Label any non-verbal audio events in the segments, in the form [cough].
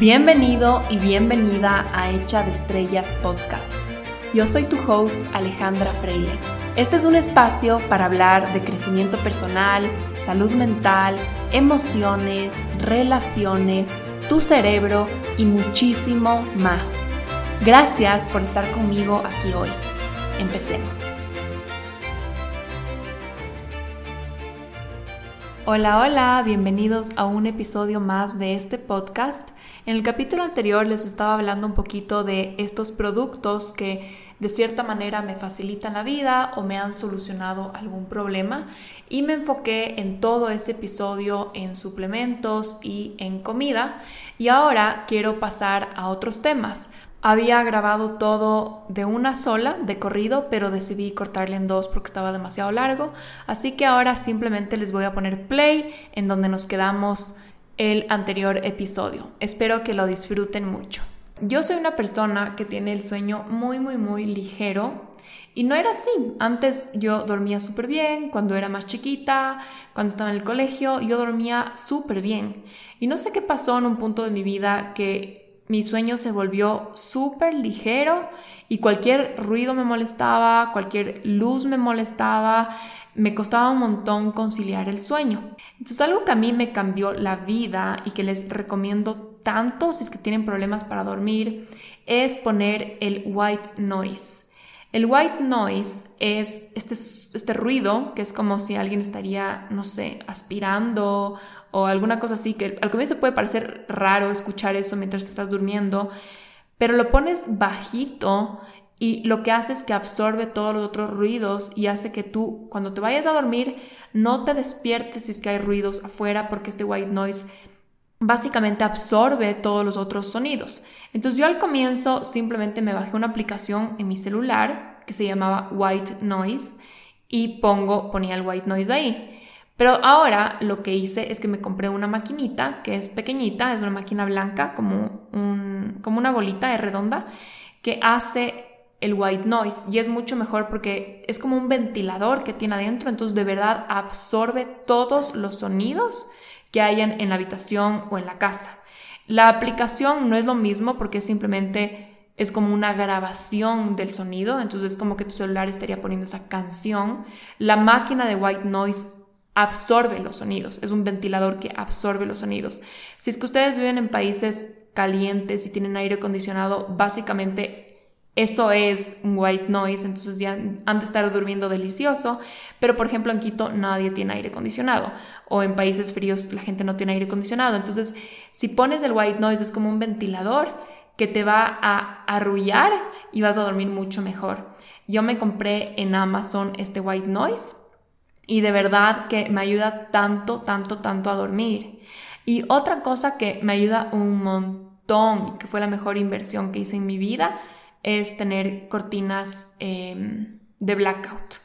Bienvenido y bienvenida a Hecha de Estrellas Podcast. Yo soy tu host Alejandra Freile. Este es un espacio para hablar de crecimiento personal, salud mental, emociones, relaciones, tu cerebro y muchísimo más. Gracias por estar conmigo aquí hoy. Empecemos. Hola, hola, bienvenidos a un episodio más de este podcast. En el capítulo anterior les estaba hablando un poquito de estos productos que de cierta manera me facilitan la vida o me han solucionado algún problema y me enfoqué en todo ese episodio en suplementos y en comida y ahora quiero pasar a otros temas. Había grabado todo de una sola, de corrido, pero decidí cortarle en dos porque estaba demasiado largo. Así que ahora simplemente les voy a poner play en donde nos quedamos el anterior episodio. Espero que lo disfruten mucho. Yo soy una persona que tiene el sueño muy, muy, muy ligero. Y no era así. Antes yo dormía súper bien, cuando era más chiquita, cuando estaba en el colegio, yo dormía súper bien. Y no sé qué pasó en un punto de mi vida que mi sueño se volvió súper ligero y cualquier ruido me molestaba, cualquier luz me molestaba, me costaba un montón conciliar el sueño. Entonces algo que a mí me cambió la vida y que les recomiendo tanto si es que tienen problemas para dormir es poner el white noise. El white noise es este, este ruido que es como si alguien estaría, no sé, aspirando o alguna cosa así, que al comienzo puede parecer raro escuchar eso mientras te estás durmiendo, pero lo pones bajito y lo que hace es que absorbe todos los otros ruidos y hace que tú cuando te vayas a dormir no te despiertes si es que hay ruidos afuera porque este white noise básicamente absorbe todos los otros sonidos. Entonces yo al comienzo simplemente me bajé una aplicación en mi celular que se llamaba White Noise y pongo ponía el white noise ahí. Pero ahora lo que hice es que me compré una maquinita que es pequeñita, es una máquina blanca, como, un, como una bolita redonda, que hace el white noise y es mucho mejor porque es como un ventilador que tiene adentro, entonces de verdad absorbe todos los sonidos que hayan en la habitación o en la casa. La aplicación no es lo mismo porque simplemente es como una grabación del sonido, entonces es como que tu celular estaría poniendo esa canción. La máquina de white noise absorbe los sonidos, es un ventilador que absorbe los sonidos. Si es que ustedes viven en países calientes y tienen aire acondicionado, básicamente eso es un white noise, entonces ya han de estar durmiendo delicioso, pero por ejemplo en Quito nadie tiene aire acondicionado o en países fríos la gente no tiene aire acondicionado, entonces si pones el white noise es como un ventilador que te va a arrullar y vas a dormir mucho mejor. Yo me compré en Amazon este white noise y de verdad que me ayuda tanto, tanto, tanto a dormir. Y otra cosa que me ayuda un montón, que fue la mejor inversión que hice en mi vida, es tener cortinas em, de blackout.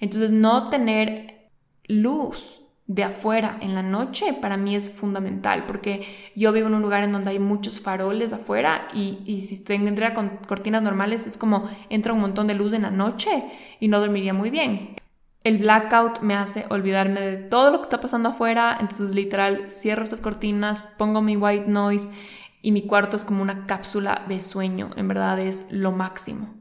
Entonces, no tener luz de afuera en la noche para mí es fundamental porque yo vivo en un lugar en donde hay muchos faroles afuera y, y si tendría con cortinas normales es como entra un montón de luz en la noche y no dormiría muy bien. El blackout me hace olvidarme de todo lo que está pasando afuera, entonces literal cierro estas cortinas, pongo mi white noise y mi cuarto es como una cápsula de sueño, en verdad es lo máximo.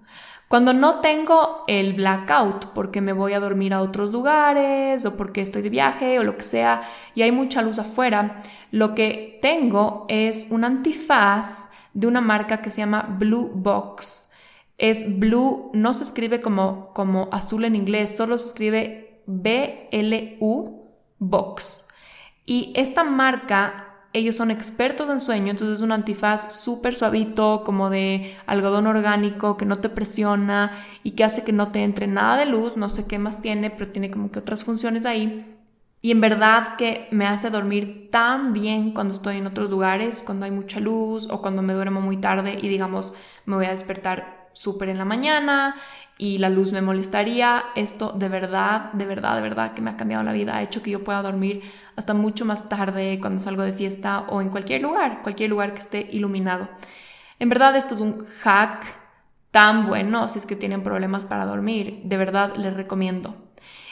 Cuando no tengo el blackout porque me voy a dormir a otros lugares o porque estoy de viaje o lo que sea y hay mucha luz afuera, lo que tengo es un antifaz de una marca que se llama Blue Box es blue, no se escribe como, como azul en inglés, solo se escribe B-L-U Box. Y esta marca, ellos son expertos en sueño, entonces es un antifaz súper suavito, como de algodón orgánico, que no te presiona y que hace que no te entre nada de luz, no sé qué más tiene, pero tiene como que otras funciones ahí. Y en verdad que me hace dormir tan bien cuando estoy en otros lugares, cuando hay mucha luz o cuando me duermo muy tarde y digamos me voy a despertar súper en la mañana y la luz me molestaría. Esto de verdad, de verdad, de verdad que me ha cambiado la vida. Ha hecho que yo pueda dormir hasta mucho más tarde cuando salgo de fiesta o en cualquier lugar, cualquier lugar que esté iluminado. En verdad esto es un hack tan bueno si es que tienen problemas para dormir. De verdad les recomiendo.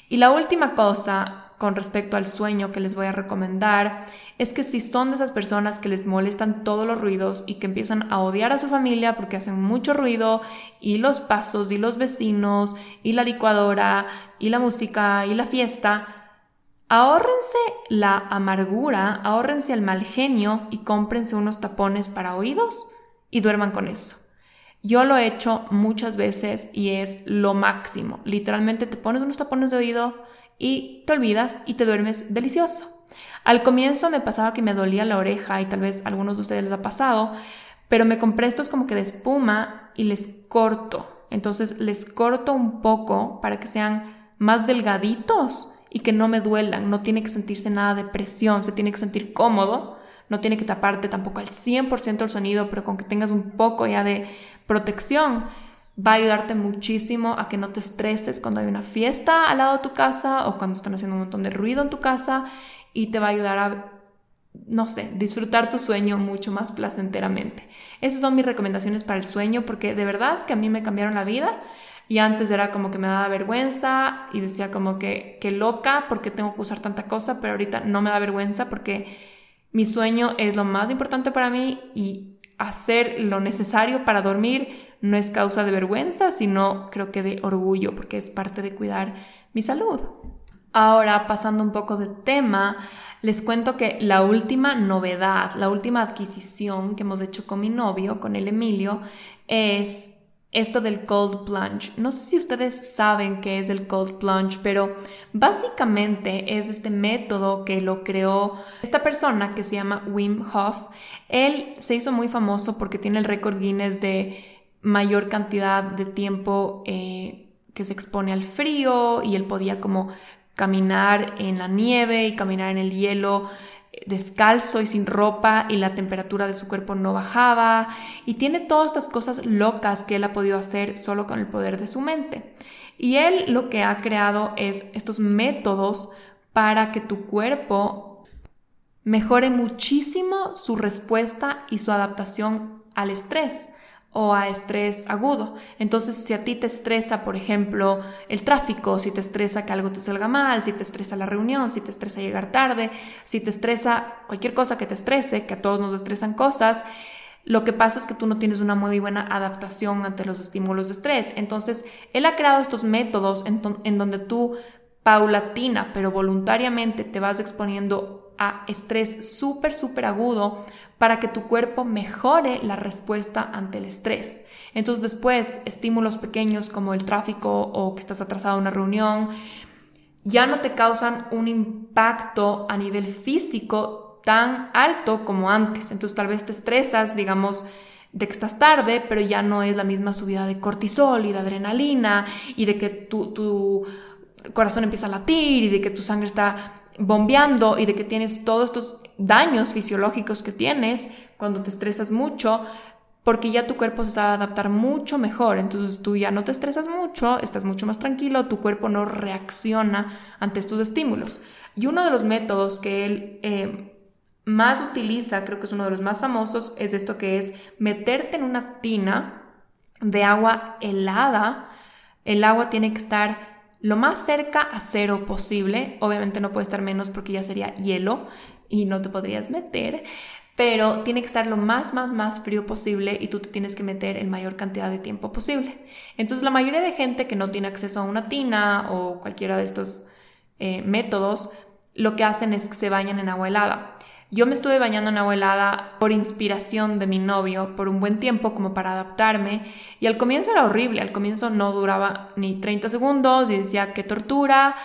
Y la última cosa con respecto al sueño que les voy a recomendar es que si son de esas personas que les molestan todos los ruidos y que empiezan a odiar a su familia porque hacen mucho ruido y los pasos y los vecinos y la licuadora y la música y la fiesta, ahórrense la amargura, ahórrense el mal genio y cómprense unos tapones para oídos y duerman con eso. Yo lo he hecho muchas veces y es lo máximo. Literalmente te pones unos tapones de oído y te olvidas y te duermes delicioso. Al comienzo me pasaba que me dolía la oreja y tal vez a algunos de ustedes les ha pasado, pero me compré estos como que de espuma y les corto. Entonces les corto un poco para que sean más delgaditos y que no me duelan. No tiene que sentirse nada de presión, se tiene que sentir cómodo. No tiene que taparte tampoco al 100% el sonido, pero con que tengas un poco ya de protección, va a ayudarte muchísimo a que no te estreses cuando hay una fiesta al lado de tu casa o cuando están haciendo un montón de ruido en tu casa y te va a ayudar a, no sé, disfrutar tu sueño mucho más placenteramente. Esas son mis recomendaciones para el sueño porque de verdad que a mí me cambiaron la vida. Y antes era como que me daba vergüenza y decía como que, que loca porque tengo que usar tanta cosa, pero ahorita no me da vergüenza porque mi sueño es lo más importante para mí y hacer lo necesario para dormir no es causa de vergüenza, sino creo que de orgullo porque es parte de cuidar mi salud. Ahora, pasando un poco de tema, les cuento que la última novedad, la última adquisición que hemos hecho con mi novio, con el Emilio, es esto del cold plunge. No sé si ustedes saben qué es el cold plunge, pero básicamente es este método que lo creó esta persona que se llama Wim Hof. Él se hizo muy famoso porque tiene el récord Guinness de mayor cantidad de tiempo eh, que se expone al frío y él podía como caminar en la nieve y caminar en el hielo eh, descalzo y sin ropa y la temperatura de su cuerpo no bajaba y tiene todas estas cosas locas que él ha podido hacer solo con el poder de su mente. Y él lo que ha creado es estos métodos para que tu cuerpo mejore muchísimo su respuesta y su adaptación al estrés o a estrés agudo. Entonces, si a ti te estresa, por ejemplo, el tráfico, si te estresa que algo te salga mal, si te estresa la reunión, si te estresa llegar tarde, si te estresa cualquier cosa que te estrese, que a todos nos estresan cosas, lo que pasa es que tú no tienes una muy buena adaptación ante los estímulos de estrés. Entonces, él ha creado estos métodos en, donde tú paulatina, pero voluntariamente te vas exponiendo a estrés súper, súper agudo para que tu cuerpo mejore la respuesta ante el estrés. Entonces después, estímulos pequeños como el tráfico o que estás atrasado a una reunión, ya no te causan un impacto a nivel físico tan alto como antes. Entonces tal vez te estresas, digamos, de que estás tarde, pero ya no es la misma subida de cortisol y de adrenalina y de que tu, tu corazón empieza a latir y de que tu sangre está bombeando y de que tienes todos estos daños fisiológicos que tienes cuando te estresas mucho, porque ya tu cuerpo se sabe adaptar mucho mejor. Entonces tú ya no te estresas mucho, estás mucho más tranquilo, tu cuerpo no reacciona ante estos estímulos. Y uno de los métodos que él eh, más utiliza, creo que es uno de los más famosos, es esto que es meterte en una tina de agua helada. El agua tiene que estar lo más cerca a cero posible. Obviamente no puede estar menos porque ya sería hielo y no te podrías meter, pero tiene que estar lo más, más, más frío posible y tú te tienes que meter en mayor cantidad de tiempo posible. Entonces la mayoría de gente que no tiene acceso a una tina o cualquiera de estos eh, métodos, lo que hacen es que se bañan en agua helada. Yo me estuve bañando en agua helada por inspiración de mi novio por un buen tiempo como para adaptarme y al comienzo era horrible, al comienzo no duraba ni 30 segundos y decía qué tortura,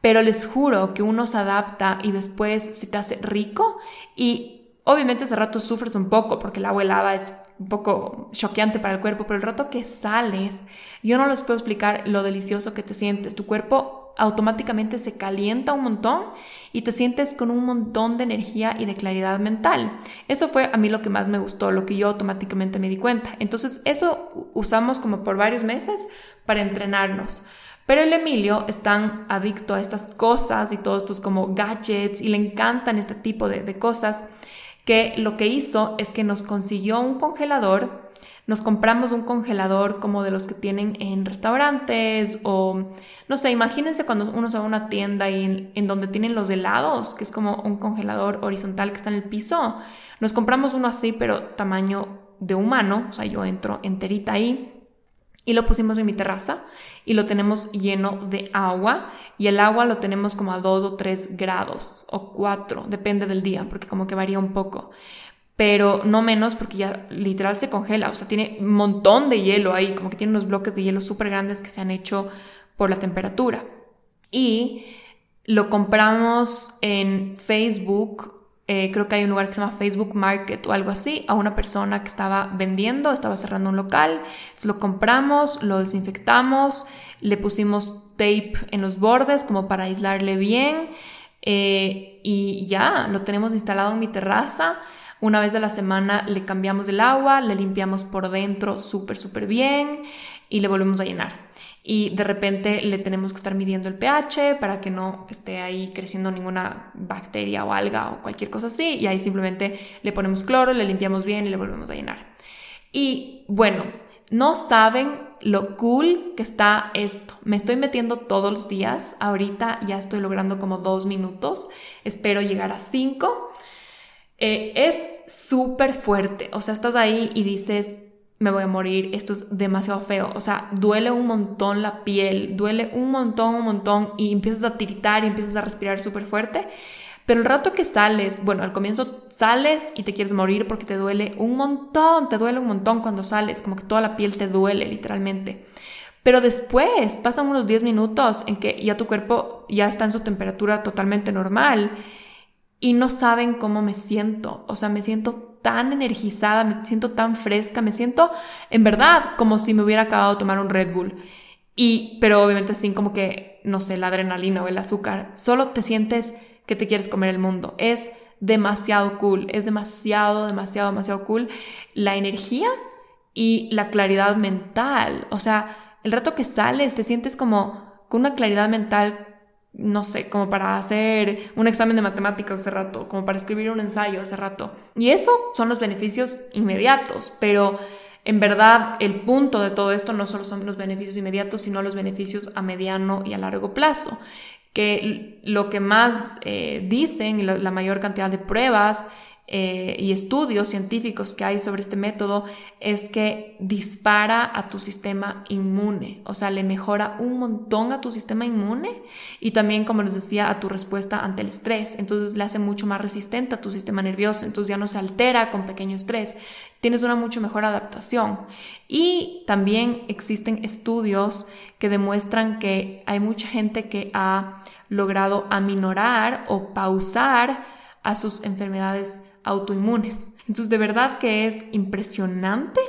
pero les juro que uno se adapta y después se te hace rico y obviamente ese rato sufres un poco porque el agua helada es un poco choqueante para el cuerpo, pero el rato que sales, yo no les puedo explicar lo delicioso que te sientes. Tu cuerpo automáticamente se calienta un montón y te sientes con un montón de energía y de claridad mental. Eso fue a mí lo que más me gustó, lo que yo automáticamente me di cuenta. Entonces eso usamos como por varios meses para entrenarnos. Pero el Emilio es tan adicto a estas cosas y todos estos como gadgets y le encantan este tipo de, cosas que lo que hizo es que nos consiguió un congelador, nos compramos un congelador como de los que tienen en restaurantes o, no sé, imagínense cuando uno se va a una tienda y en, donde tienen los helados, que es como un congelador horizontal que está en el piso. Nos compramos uno así, pero tamaño de humano, o sea, yo entro enterita ahí y lo pusimos en mi terraza y lo tenemos lleno de agua y el agua lo tenemos como a 2 o 3 grados o 4, depende del día, porque como que varía un poco pero no menos porque ya literal se congela, o sea, tiene un montón de hielo ahí, como que tiene unos bloques de hielo súper grandes que se han hecho por la temperatura. Y lo compramos en Facebook, eh, creo que hay un lugar que se llama Facebook Market o algo así, a una persona que estaba vendiendo, estaba cerrando un local, entonces lo compramos, lo desinfectamos, le pusimos tape en los bordes como para aislarle bien eh, y ya, lo tenemos instalado en mi terraza una vez a la semana le cambiamos el agua, le limpiamos por dentro súper, súper bien y le volvemos a llenar. Y de repente le tenemos que estar midiendo el pH para que no esté ahí creciendo ninguna bacteria o alga o cualquier cosa así. Y ahí simplemente le ponemos cloro, le limpiamos bien y le volvemos a llenar. Y bueno, no saben lo cool que está esto. Me estoy metiendo todos los días. Ahorita ya estoy logrando como dos minutos. Espero llegar a cinco. Eh, es súper fuerte, o sea, estás ahí y dices, me voy a morir, esto es demasiado feo, o sea, duele un montón la piel, duele un montón, un montón y empiezas a tiritar y empiezas a respirar súper fuerte. Pero el rato que sales, bueno, al comienzo sales y te quieres morir porque te duele un montón, te duele un montón cuando sales, como que toda la piel te duele literalmente. Pero después pasan unos 10 minutos en que ya tu cuerpo ya está en su temperatura totalmente normal y no saben cómo me siento. O sea, me siento tan energizada, me siento tan fresca, me siento en verdad como si me hubiera acabado de tomar un Red Bull. Y, pero obviamente sin como que, no sé, la adrenalina o el azúcar. Solo te sientes que te quieres comer el mundo. Es demasiado cool, es demasiado, demasiado, demasiado cool la energía y la claridad mental. O sea, el rato que sales te sientes como con una claridad mental no sé, como para hacer un examen de matemáticas hace rato, como para escribir un ensayo hace rato. Y eso son los beneficios inmediatos, pero en verdad el punto de todo esto no solo son los beneficios inmediatos, sino los beneficios a mediano y a largo plazo, que lo que más eh, dicen, la, la mayor cantidad de pruebas, eh, y estudios científicos que hay sobre este método es que dispara a tu sistema inmune, o sea, le mejora un montón a tu sistema inmune y también, como les decía, a tu respuesta ante el estrés. Entonces le hace mucho más resistente a tu sistema nervioso, entonces ya no se altera con pequeño estrés, tienes una mucho mejor adaptación. Y también existen estudios que demuestran que hay mucha gente que ha logrado aminorar o pausar a sus enfermedades autoinmunes. Entonces, de verdad que es impresionante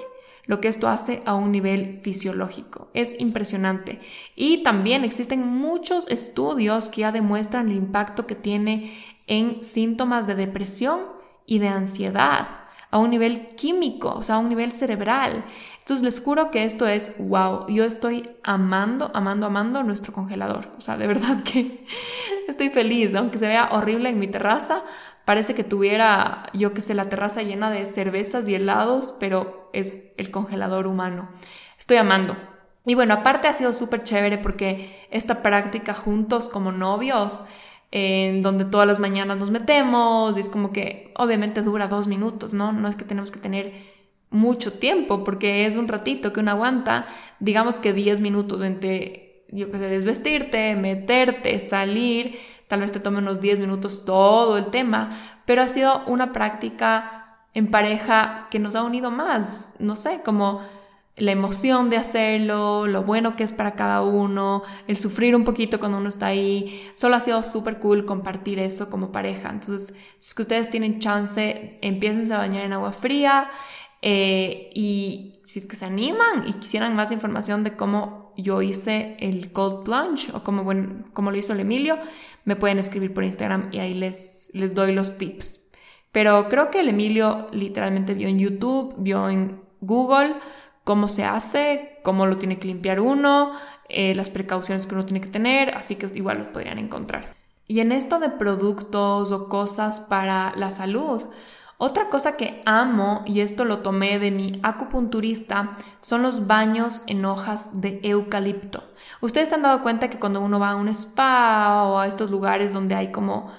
lo que esto hace a un nivel fisiológico. Es impresionante. Y también existen muchos estudios que ya demuestran el impacto que tiene en síntomas de depresión y de ansiedad a un nivel químico, o sea, a un nivel cerebral. Entonces les juro que esto es wow. Yo estoy amando, amando, amando nuestro congelador. O sea, de verdad que [laughs] estoy feliz, aunque se vea horrible en mi terraza, Parece que tuviera, yo que sé, la terraza llena de cervezas y helados, pero es el congelador humano. Estoy amando. Y bueno, aparte ha sido súper chévere porque esta práctica juntos como novios, en donde todas las mañanas nos metemos, es como que obviamente dura dos minutos, ¿no? No es que tenemos que tener mucho tiempo, porque es un ratito que uno aguanta, digamos que 10 minutos entre, yo que sé, desvestirte, meterte, salir, tal vez te tome unos 10 minutos todo el tema, pero ha sido una práctica en pareja que nos ha unido más, no sé, como la emoción de hacerlo, lo bueno que es para cada uno, el sufrir un poquito cuando uno está ahí, solo ha sido súper cool compartir eso como pareja. Entonces, si es que ustedes tienen chance, empiecen a bañar en agua fría eh, y si es que se animan y quisieran más información de cómo yo hice el cold plunge o cómo, bueno, cómo lo hizo el Emilio, me pueden escribir por Instagram y ahí les, les doy los tips. Pero creo que el Emilio literalmente vio en YouTube, vio en Google cómo se hace, cómo lo tiene que limpiar uno, eh, las precauciones que uno tiene que tener, así que igual los podrían encontrar. Y en esto de productos o cosas para la salud, Otra cosa que amo, y esto lo tomé de mi acupunturista, son los baños en hojas de eucalipto. Ustedes han dado cuenta que cuando uno va a un spa o a estos lugares donde hay como,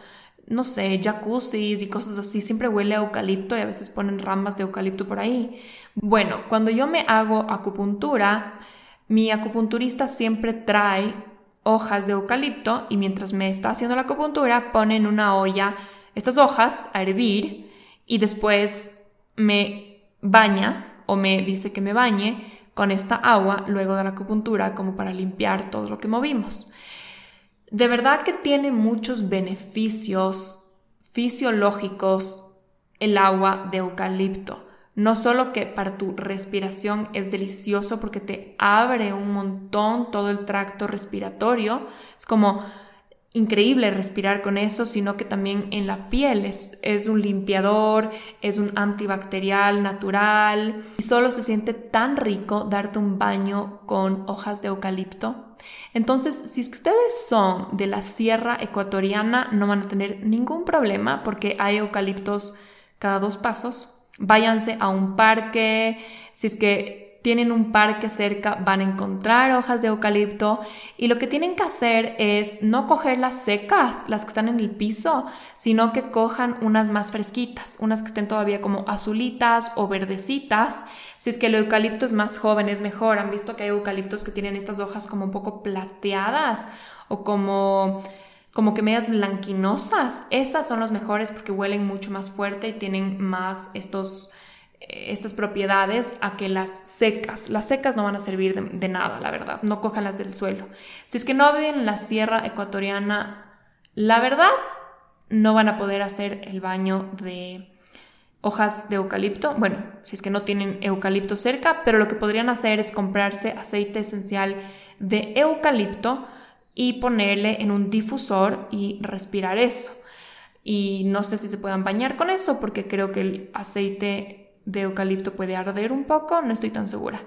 no sé, jacuzzis y cosas así, siempre huele a eucalipto y a veces ponen ramas de eucalipto por ahí. Bueno, cuando yo me hago acupuntura, mi acupunturista siempre trae hojas de eucalipto y mientras me está haciendo la acupuntura pone en una olla estas hojas a hervir y después me baña o me dice que me bañe con esta agua luego de la acupuntura como para limpiar todo lo que movimos. De verdad que tiene muchos beneficios fisiológicos el agua de eucalipto. No solo que para tu respiración es delicioso porque te abre un montón todo el tracto respiratorio, es como increíble respirar con eso, sino que también en la piel es, es, un limpiador, es un antibacterial natural y solo se siente tan rico darte un baño con hojas de eucalipto. Entonces, si es que ustedes son de la sierra ecuatoriana, no van a tener ningún problema porque hay eucaliptos cada dos pasos. Váyanse a un parque, si es que tienen un parque cerca, van a encontrar hojas de eucalipto y lo que tienen que hacer es no coger las secas, las que están en el piso, sino que cojan unas más fresquitas, unas que estén todavía como azulitas o verdecitas. Si es que el eucalipto es más joven, es mejor. Han visto que hay eucaliptos que tienen estas hojas como un poco plateadas o como como que medias blanquinosas. Esas son los mejores porque huelen mucho más fuerte y tienen más estos estas propiedades a que las secas. Las secas no van a servir de, nada, la verdad. No cojan las del suelo. Si es que no viven en la sierra ecuatoriana, la verdad, no van a poder hacer el baño de hojas de eucalipto. Bueno, si es que no tienen eucalipto cerca, pero lo que podrían hacer es comprarse aceite esencial de eucalipto y ponerle en un difusor y respirar eso. Y no sé si se puedan bañar con eso porque creo que el aceite de eucalipto puede arder un poco, no estoy tan segura.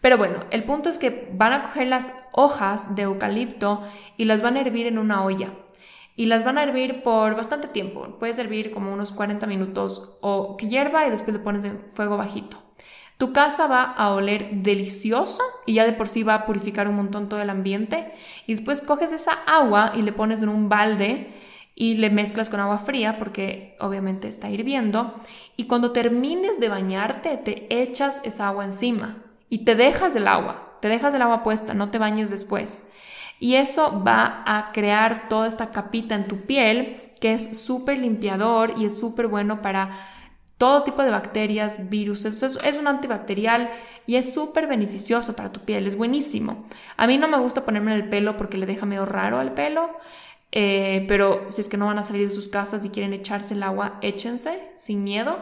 Pero bueno, el punto es que van a coger las hojas de eucalipto y las van a hervir en una olla. Y las van a hervir por bastante tiempo. Puedes hervir como unos 40 minutos o que hierva y después le pones en fuego bajito. Tu casa va a oler delicioso y ya de por sí va a purificar un montón todo el ambiente. Y después coges esa agua y le pones en un balde y le mezclas con agua fría porque obviamente está hirviendo y cuando termines de bañarte te echas esa agua encima y te dejas del agua, te dejas del agua puesta, no te bañes después. Y eso va a crear toda esta capita en tu piel que es súper limpiador y es súper bueno para todo tipo de bacterias, virus. Es, es un antibacterial y es súper beneficioso para tu piel, es buenísimo. A mí no me gusta ponerme en el pelo porque le deja medio raro al pelo. Eh, pero si es que no van a salir de sus casas y quieren echarse el agua, échense sin miedo.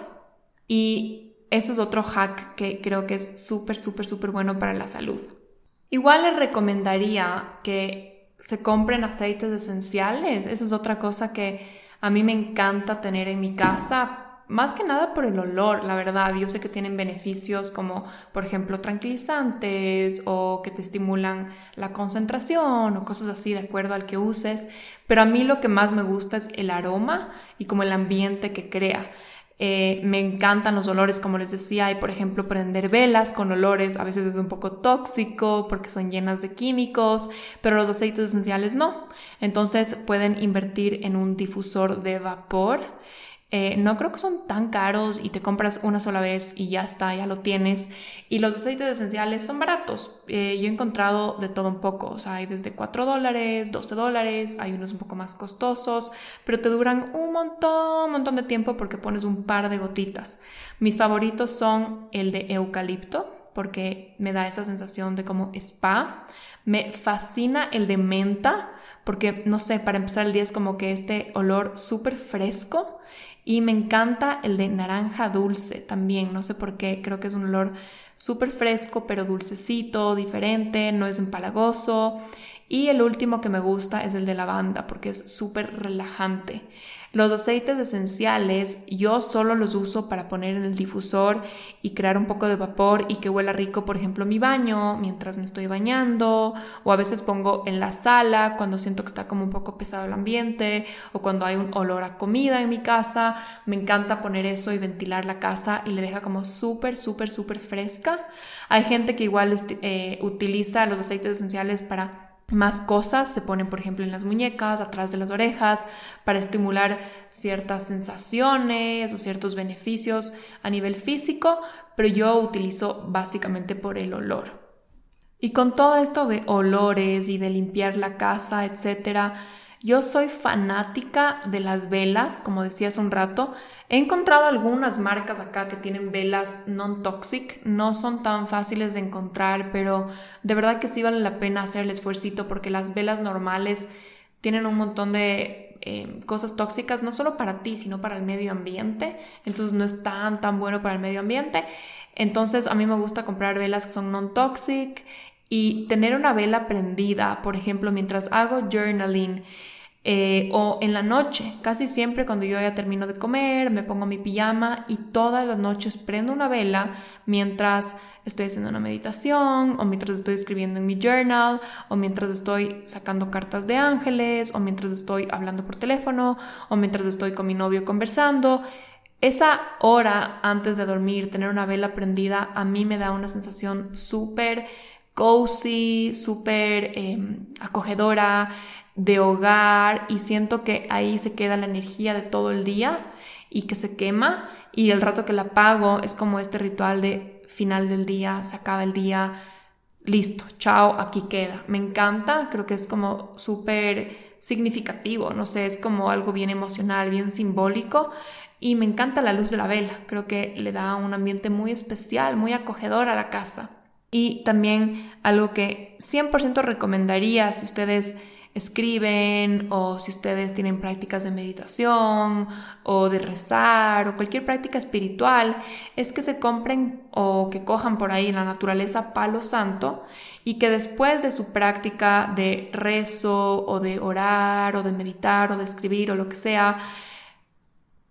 Y eso es otro hack que creo que es súper, súper, súper bueno para la salud. Igual les recomendaría que se compren aceites esenciales. Eso es otra cosa que a mí me encanta tener en mi casa más que nada por el olor, la verdad. Yo sé que tienen beneficios como, por ejemplo, tranquilizantes o que te estimulan la concentración o cosas así de acuerdo al que uses. Pero a mí lo que más me gusta es el aroma y como el ambiente que crea. Eh, me encantan los olores, como les decía, y por ejemplo prender velas con olores a veces es un poco tóxico porque son llenas de químicos, pero los aceites esenciales no. Entonces pueden invertir en un difusor de vapor eh, no creo que son tan caros y te compras una sola vez y ya está, ya lo tienes. Y los aceites esenciales son baratos. Eh, yo he encontrado de todo un poco. O sea, hay desde 4 dólares, 12 dólares, hay unos un poco más costosos, pero te duran un montón, un montón de tiempo porque pones un par de gotitas. Mis favoritos son el de eucalipto porque me da esa sensación de como spa. Me fascina el de menta porque, no sé, para empezar el día es como que este olor súper fresco y me encanta el de naranja dulce también, no sé por qué, creo que es un olor súper fresco, pero dulcecito, diferente, no es empalagoso. Y el último que me gusta es el de lavanda porque es súper relajante. Los aceites esenciales yo solo los uso para poner en el difusor y crear un poco de vapor y que huela rico, por ejemplo, mi baño mientras me estoy bañando o a veces pongo en la sala cuando siento que está como un poco pesado el ambiente o cuando hay un olor a comida en mi casa. Me encanta poner eso y ventilar la casa y le deja como súper, súper, súper fresca. Hay gente que igual eh, utiliza los aceites esenciales para más cosas se ponen, por ejemplo, en las muñecas, atrás de las orejas, para estimular ciertas sensaciones o ciertos beneficios a nivel físico, pero yo utilizo básicamente por el olor. Y con todo esto de olores y de limpiar la casa, etcétera, yo soy fanática de las velas, como decía hace un rato. He encontrado algunas marcas acá que tienen velas non-toxic. No son tan fáciles de encontrar, pero de verdad que sí vale la pena hacer el esfuerzo porque las velas normales tienen un montón de eh, cosas tóxicas, no solo para ti, sino para el medio ambiente. Entonces no es tan, tan bueno para el medio ambiente. Entonces a mí me gusta comprar velas que son non-toxic y tener una vela prendida, por ejemplo, mientras hago journaling eh, o en la noche, casi siempre cuando yo ya termino de comer, me pongo mi pijama y todas las noches prendo una vela mientras estoy haciendo una meditación o mientras estoy escribiendo en mi journal o mientras estoy sacando cartas de ángeles o mientras estoy hablando por teléfono o mientras estoy con mi novio conversando. Esa hora antes de dormir, tener una vela prendida, a mí me da una sensación súper cozy, súper em, acogedora de hogar y siento que ahí se queda la energía de todo el día y que se quema y el rato que la apago es como este ritual de final del día, se acaba el día, listo, chao, aquí queda. Me encanta, creo que es como súper significativo, no sé, es como algo bien emocional, bien simbólico y me encanta la luz de la vela, creo que le da un ambiente muy especial, muy acogedor a la casa. Y también algo que 100% recomendaría si ustedes escriben o si ustedes tienen prácticas de meditación o de rezar o cualquier práctica espiritual, es que se compren o que cojan por ahí en la naturaleza palo santo y que después de su práctica de rezo o de orar o de meditar o de escribir o lo que sea,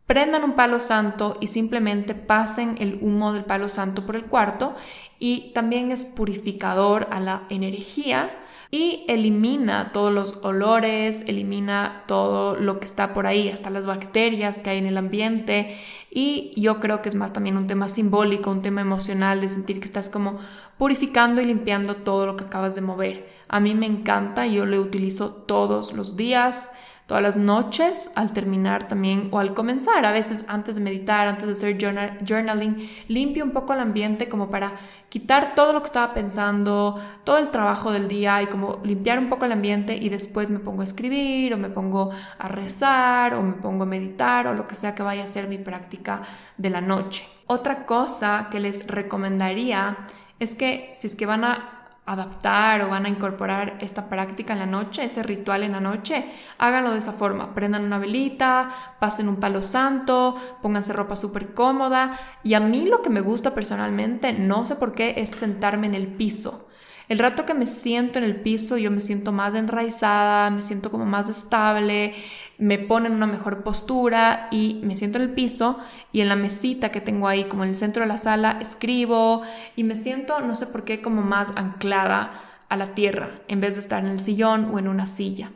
prendan un palo santo y simplemente pasen el humo del palo santo por el cuarto y también es purificador a la energía y elimina todos los olores, elimina todo lo que está por ahí, hasta las bacterias que hay en el ambiente. Y yo creo que es más también un tema simbólico, un tema emocional de sentir que estás como purificando y limpiando todo lo que acabas de mover. A mí me encanta, yo lo utilizo todos los días todas las noches al terminar también o al comenzar, a veces antes de meditar, antes de hacer journaling, limpio un poco el ambiente como para quitar todo lo que estaba pensando, todo el trabajo del día y como limpiar un poco el ambiente y después me pongo a escribir o me pongo a rezar o me pongo a meditar o lo que sea que vaya a ser mi práctica de la noche. Otra cosa que les recomendaría es que si es que van a adaptar o van a incorporar esta práctica en la noche, ese ritual en la noche, háganlo de esa forma. Prendan una velita, pasen un palo santo, pónganse ropa súper cómoda. Y a mí lo que me gusta personalmente, no sé por qué, es sentarme en el piso. El rato que me siento en el piso, yo me siento más enraizada, me siento como más estable, me pone en una mejor postura y me siento en el piso y en la mesita que tengo ahí, como en el centro de la sala, escribo y me siento, no sé por qué, como más anclada a la tierra en vez de estar en el sillón o en una silla.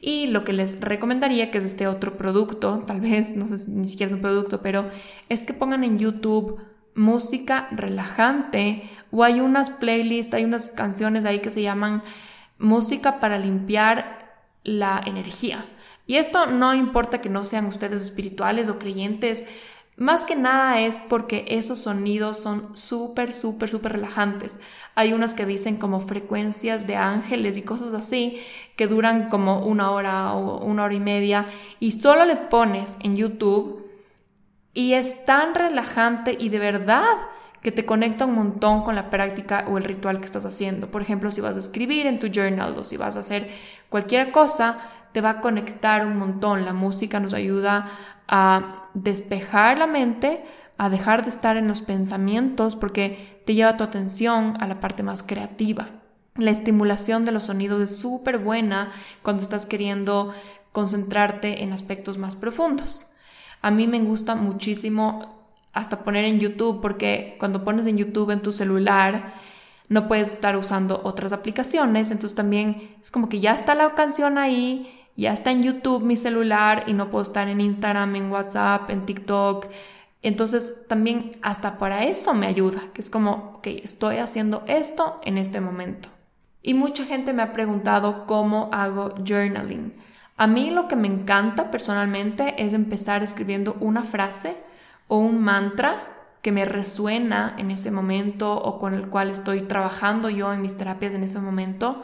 Y lo que les recomendaría, que es este otro producto, tal vez, no sé si ni siquiera es un producto, pero es que pongan en YouTube música relajante o hay unas playlists, hay unas canciones ahí que se llaman música para limpiar la energía. Y esto no importa que no sean ustedes espirituales o creyentes, más que nada es porque esos sonidos son súper, súper, súper relajantes. Hay unas que dicen como frecuencias de ángeles y cosas así que duran como una hora o una hora y media y solo le pones en YouTube y es tan relajante y de verdad que te conecta un montón con la práctica o el ritual que estás haciendo. Por ejemplo, si vas a escribir en tu journal o si vas a hacer cualquier cosa, te va a conectar un montón. La música nos ayuda a despejar la mente, a dejar de estar en los pensamientos porque te lleva tu atención a la parte más creativa. La estimulación de los sonidos es súper buena cuando estás queriendo concentrarte en aspectos más profundos. A mí me gusta muchísimo hasta poner en YouTube porque cuando pones en YouTube en tu celular no puedes estar usando otras aplicaciones, entonces también es como que ya está la canción ahí, ya está en YouTube mi celular y no puedo estar en Instagram, en WhatsApp, en TikTok. Entonces también hasta para eso me ayuda, que es como, ok, estoy haciendo esto en este momento. Y mucha gente me ha preguntado cómo hago journaling. A mí lo que me encanta personalmente es empezar escribiendo una frase o un mantra que me resuena en ese momento o con el cual estoy trabajando yo en mis terapias en ese momento.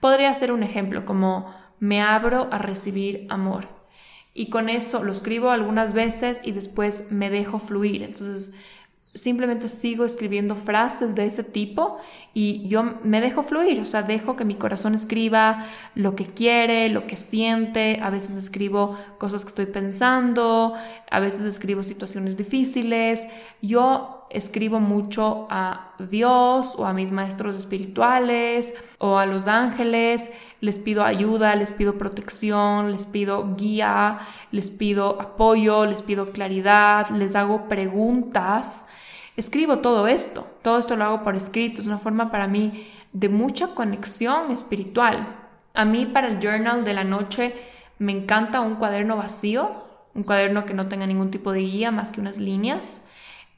Podría ser un ejemplo como me abro a recibir amor. Y con eso lo escribo algunas veces y después me dejo fluir. Entonces simplemente sigo escribiendo frases de ese tipo y yo me dejo fluir, o sea, dejo que mi corazón escriba lo que quiere, lo que siente, a veces escribo cosas que estoy pensando, a veces escribo situaciones difíciles, yo escribo mucho a Dios o a mis maestros espirituales o a los ángeles, les pido ayuda, les pido protección, les pido guía, les pido apoyo, les pido claridad, les hago preguntas escribo todo esto, todo esto lo hago por escrito, es una forma para mí de mucha conexión espiritual. A mí para el journal de la noche me encanta un cuaderno vacío, un cuaderno que no tenga ningún tipo de guía más que unas líneas.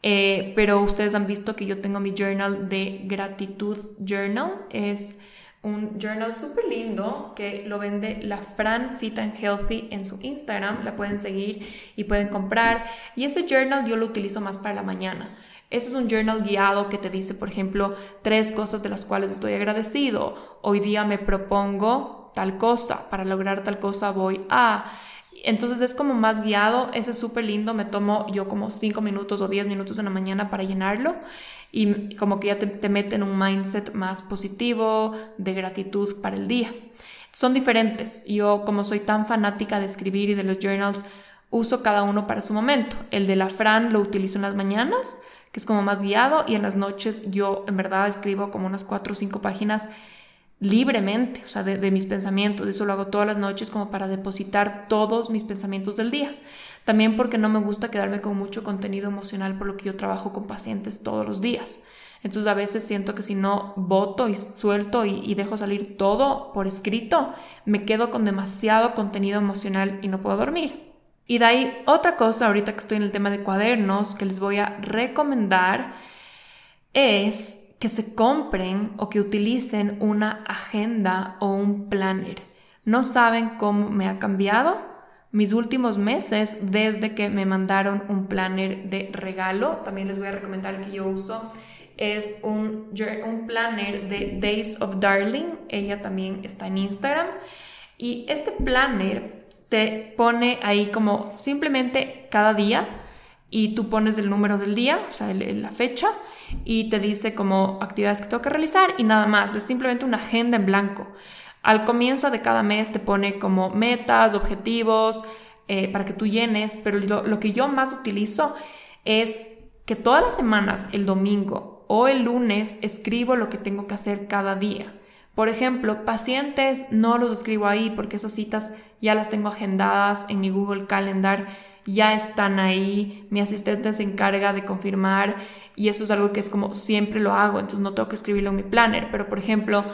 Eh, pero ustedes han visto que yo tengo mi journal de gratitud journal. Es un journal súper lindo que lo vende la Fran Fit and Healthy en su Instagram. La pueden seguir y pueden comprar. Y ese journal yo lo utilizo más para la mañana. Ese es un journal guiado que te dice, por ejemplo, tres cosas de las cuales estoy agradecido. Hoy día me propongo tal cosa, para lograr tal cosa voy a... Entonces es como más guiado, ese es súper lindo, me tomo yo como cinco minutos o diez minutos en la mañana para llenarlo y como que ya te, te mete en un mindset más positivo, de gratitud para el día. Son diferentes, yo como soy tan fanática de escribir y de los journals, uso cada uno para su momento. El de la Fran lo utilizo en las mañanas, que es como más guiado y en las noches yo en verdad escribo como unas cuatro o cinco páginas libremente, o sea, de, mis pensamientos. Eso lo hago todas las noches como para depositar todos mis pensamientos del día. También porque no me gusta quedarme con mucho contenido emocional por lo que yo trabajo con pacientes todos los días. Entonces a veces siento que si no voto y suelto y, y, dejo salir todo por escrito, me quedo con demasiado contenido emocional y no puedo dormir. Y de ahí otra cosa, ahorita que estoy en el tema de cuadernos, que les voy a recomendar es que se compren o que utilicen una agenda o un planner. No saben cómo me ha cambiado mis últimos meses desde que me mandaron un planner de regalo. También les voy a recomendar el que yo uso. Es un, un planner de Days of Darling. Ella también está en Instagram. Y este planner te pone ahí como simplemente cada día y tú pones el número del día, o sea, la fecha, y te dice como actividades que tengo que realizar y nada más, es simplemente una agenda en blanco. Al comienzo de cada mes te pone como metas, objetivos, eh, para que tú llenes, pero lo que yo más utilizo es que todas las semanas, el domingo o el lunes, escribo lo que tengo que hacer cada día. Por ejemplo, pacientes no los escribo ahí porque esas citas ya las tengo agendadas en mi Google Calendar, ya están ahí, mi asistente se encarga de confirmar y eso es algo que es como siempre lo hago, entonces no tengo que escribirlo en mi planner, pero por ejemplo,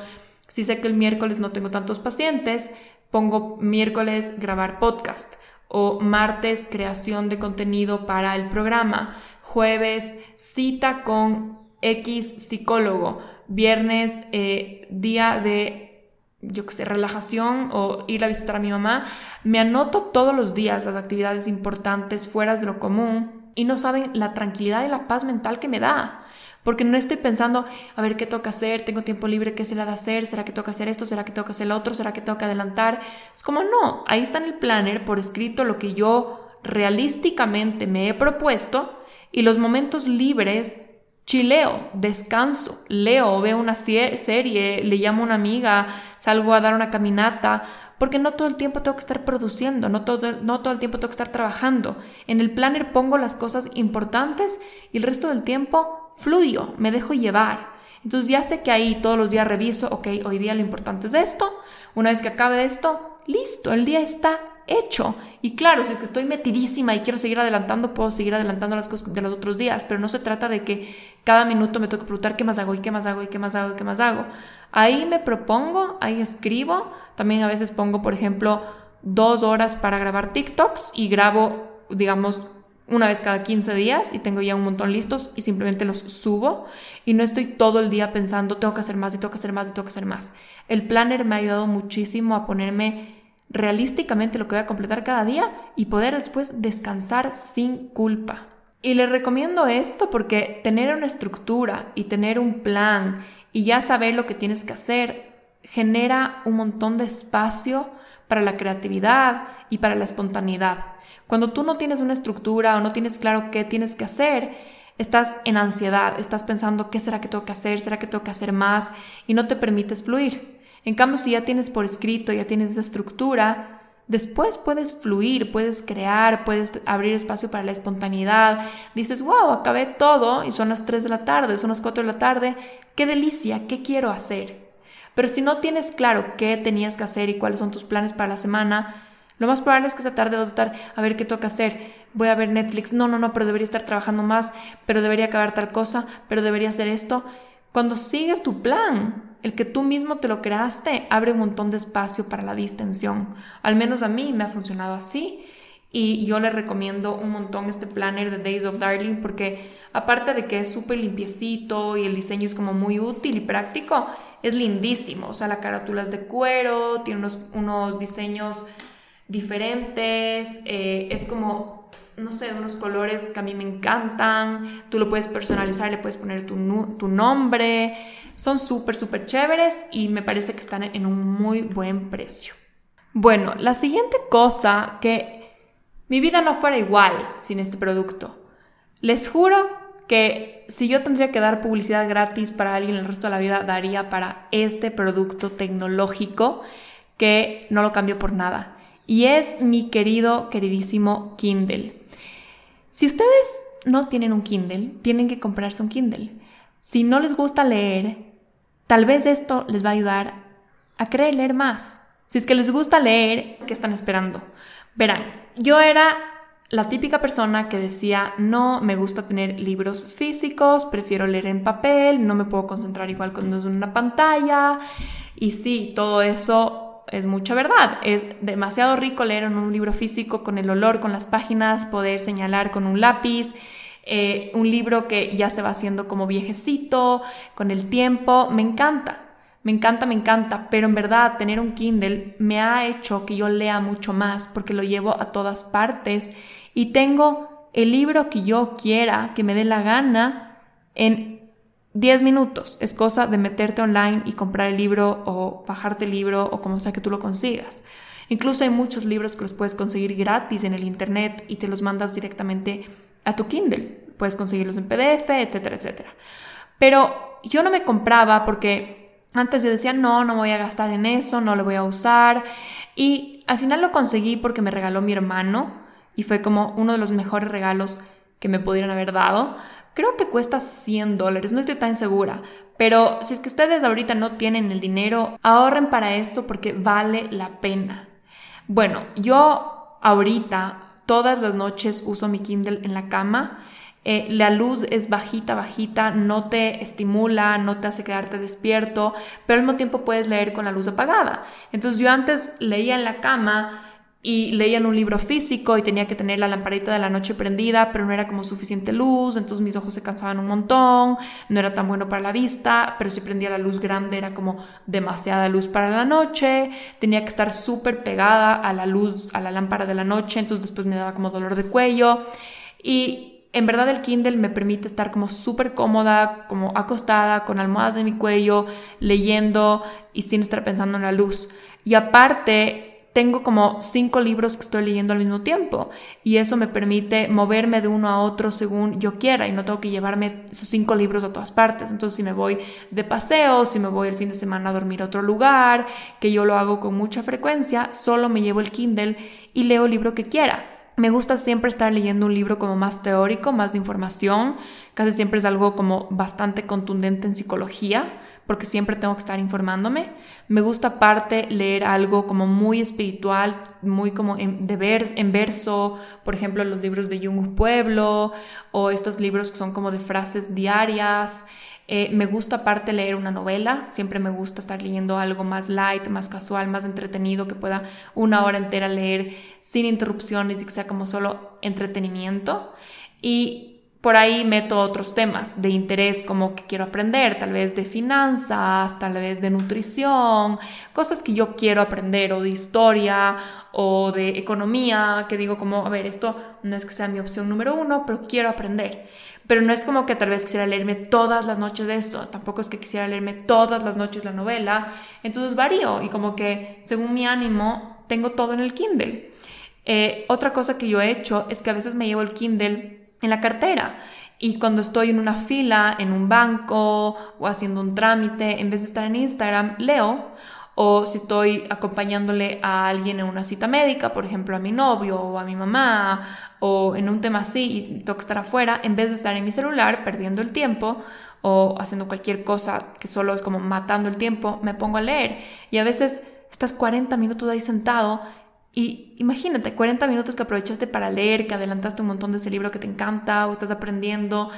si sé que el miércoles no tengo tantos pacientes, pongo miércoles grabar podcast o martes creación de contenido para el programa, jueves cita con X psicólogo, viernes eh, día de, yo qué sé, relajación o ir a visitar a mi mamá, me anoto todos los días las actividades importantes fuera de lo común y no saben la tranquilidad y la paz mental que me da. Porque no estoy pensando, a ver qué toca hacer, tengo tiempo libre, qué se le da hacer, será que toca hacer esto, será que toca hacer lo otro, será que que adelantar. Es como no, ahí está en el planner por escrito lo que yo realísticamente me he propuesto y los momentos libres chileo, descanso, leo, veo una serie, le llamo a una amiga, salgo a dar una caminata, porque no todo el tiempo tengo que estar produciendo, no todo, no todo el tiempo tengo que estar trabajando. En el planner pongo las cosas importantes y el resto del tiempo fluyo, me dejo llevar. Entonces ya sé que ahí todos los días reviso, ok, hoy día lo importante es esto, una vez que acabe esto, listo, el día está hecho. Y claro, si es que estoy metidísima y quiero seguir adelantando, puedo seguir adelantando las cosas de los otros días, pero no se trata de que cada minuto me toque preguntar qué más hago y qué más hago y qué más hago y qué más hago. Ahí me propongo, ahí escribo, también a veces pongo, por ejemplo, dos horas para grabar TikToks y grabo, digamos, una vez cada 15 días y tengo ya un montón listos y simplemente los subo y no estoy todo el día pensando tengo que hacer más y tengo que hacer más y tengo que hacer más. El planner me ha ayudado muchísimo a ponerme realísticamente lo que voy a completar cada día y poder después descansar sin culpa. Y les recomiendo esto porque tener una estructura y tener un plan y ya saber lo que tienes que hacer genera un montón de espacio para la creatividad y para la espontaneidad. Cuando tú no tienes una estructura o no tienes claro qué tienes que hacer, estás en ansiedad, estás pensando qué será que tengo que hacer, será que tengo que hacer más y no te permites fluir. En cambio, si ya tienes por escrito, ya tienes esa estructura, después puedes fluir, puedes crear, puedes abrir espacio para la espontaneidad. Dices, wow, acabé todo y son las 3 de la tarde, son las 4 de la tarde, qué delicia, qué quiero hacer. Pero si no tienes claro qué tenías que hacer y cuáles son tus planes para la semana, lo más probable es que esa tarde vas a estar a ver qué toca hacer. Voy a ver Netflix. No, no, no, pero debería estar trabajando más, pero debería acabar tal cosa, pero debería hacer esto. Cuando sigues tu plan, el que tú mismo te lo creaste, abre un montón de espacio para la distensión. Al menos a mí me ha funcionado así. Y yo le recomiendo un montón este planner de Days of Darling porque aparte de que es súper limpiecito y el diseño es como muy útil y práctico, es lindísimo. O sea, la carátula es de cuero, tiene unos, unos diseños diferentes, eh, es como, no sé, unos colores que a mí me encantan, tú lo puedes personalizar, le puedes poner tu, tu nombre, son súper, súper chéveres y me parece que están en un muy buen precio. Bueno, la siguiente cosa que mi vida no fuera igual sin este producto. Les juro que si yo tendría que dar publicidad gratis para alguien el resto de la vida, daría para este producto tecnológico que no lo cambio por nada y es mi querido, queridísimo Kindle. Si ustedes no tienen un Kindle, tienen que comprarse un Kindle. Si no les gusta leer, tal vez esto les va a ayudar a querer leer más. Si es que les gusta leer, ¿qué están esperando? Verán, yo era la típica persona que decía, no me gusta tener libros físicos, prefiero leer en papel, no me puedo concentrar igual cuando es una pantalla. Y sí, todo eso es mucha verdad. Es demasiado rico leer en un libro físico con el olor, con las páginas, poder señalar con un lápiz. Eh, un libro que ya se va haciendo como viejecito, con el tiempo, me encanta, me encanta, me encanta, pero en verdad tener un Kindle me ha hecho que yo lea mucho más porque lo llevo a todas partes y tengo el libro que yo quiera, que me dé la gana en 10 minutos. Es cosa de meterte online y comprar el libro o bajarte el libro o como sea que tú lo consigas. Incluso hay muchos libros que los puedes conseguir gratis en el internet y te los mandas directamente a tu Kindle. Puedes conseguirlos en PDF, etcétera, etcétera. Pero yo no me compraba porque antes yo decía, no, no voy a gastar en eso, no lo voy a usar. Y al final lo conseguí porque me regaló mi hermano y fue como uno de los mejores regalos que me pudieron haber dado Creo que cuesta 100 dólares, no estoy tan segura. Pero si es que ustedes ahorita no tienen el dinero, ahorren para eso porque vale la pena. Bueno, yo ahorita todas las noches uso mi Kindle en la cama. Eh, la luz es bajita, bajita, no te estimula, no te hace quedarte despierto, pero al mismo tiempo puedes leer con la luz apagada. Entonces yo antes leía en la cama y leían un libro físico y tenía que tener la lamparita de la noche prendida, pero no era como suficiente luz, entonces mis ojos se cansaban un montón, no era tan bueno para la vista, pero si prendía la luz grande era como demasiada luz para la noche, tenía que estar súper pegada a la luz, a la lámpara de la noche, entonces después me daba como dolor de cuello y en verdad el Kindle me permite estar como súper cómoda, como acostada, con almohadas de mi cuello, leyendo y sin estar pensando en la luz. Y aparte, tengo como cinco libros que estoy leyendo al mismo tiempo y eso me permite moverme de uno a otro según yo quiera y no tengo que llevarme esos cinco libros a todas partes. Entonces si me voy de paseo, si me voy el fin de semana a dormir a otro lugar, que yo lo hago con mucha frecuencia, solo me llevo el Kindle y leo el libro que quiera. Me gusta siempre estar leyendo un libro como más teórico, más de información. Casi siempre es algo como bastante contundente en psicología, porque siempre tengo que estar informándome. Me gusta aparte leer algo como muy espiritual, muy como en, de ver, en verso, por ejemplo los libros de Jung Pueblo o estos libros que son como de frases diarias. Eh, me gusta aparte leer una novela, siempre me gusta estar leyendo algo más light, más casual, más entretenido, que pueda una hora entera leer sin interrupciones y que sea como solo entretenimiento. Y por ahí meto otros temas de interés como que quiero aprender, tal vez de finanzas, tal vez de nutrición, cosas que yo quiero aprender o de historia o de economía, que digo como, a ver, esto no es que sea mi opción número uno, pero quiero aprender. Pero no es como que tal vez quisiera leerme todas las noches de esto, tampoco es que quisiera leerme todas las noches la novela, entonces varío y como que según mi ánimo tengo todo en el Kindle. Eh, otra cosa que yo he hecho es que a veces me llevo el Kindle en la cartera y cuando estoy en una fila, en un banco o haciendo un trámite, en vez de estar en Instagram, leo o si estoy acompañándole a alguien en una cita médica, por ejemplo a mi novio o a mi mamá, o en un tema así y tengo que estar afuera, en vez de estar en mi celular perdiendo el tiempo o haciendo cualquier cosa que solo es como matando el tiempo, me pongo a leer. Y a veces estás 40 minutos ahí sentado y imagínate, 40 minutos que aprovechaste para leer, que adelantaste un montón de ese libro que te encanta o estás aprendiendo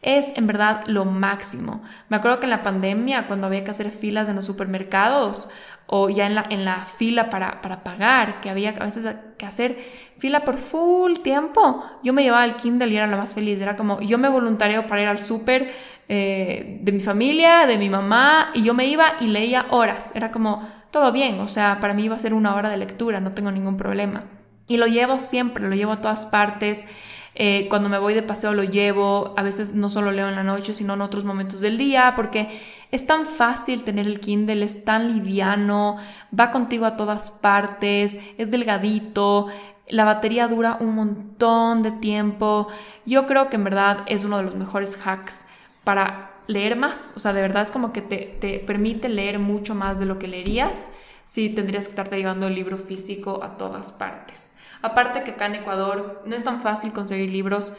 es en verdad lo máximo. Me acuerdo que en la pandemia, cuando había que hacer filas en los supermercados o ya en la, en la fila para, para pagar, que había a veces que hacer fila por full tiempo, yo me llevaba el Kindle y era la más feliz. Era como, yo me voluntario para ir al súper eh, de mi familia, de mi mamá, y yo me iba y leía horas. Era como, todo bien, o sea, para mí iba a ser una hora de lectura, no tengo ningún problema. Y lo llevo siempre, lo llevo a todas partes. Eh, cuando me voy de paseo lo llevo, a veces no solo leo en la noche, sino en otros momentos del día, porque es tan fácil tener el Kindle, es tan liviano, va contigo a todas partes, es delgadito, la batería dura un montón de tiempo. Yo creo que en verdad es uno de los mejores hacks para leer más. O sea, de verdad es como que te, te permite leer mucho más de lo que leerías si tendrías que estarte llevando el libro físico a todas partes. Aparte que acá en Ecuador no es tan fácil conseguir libros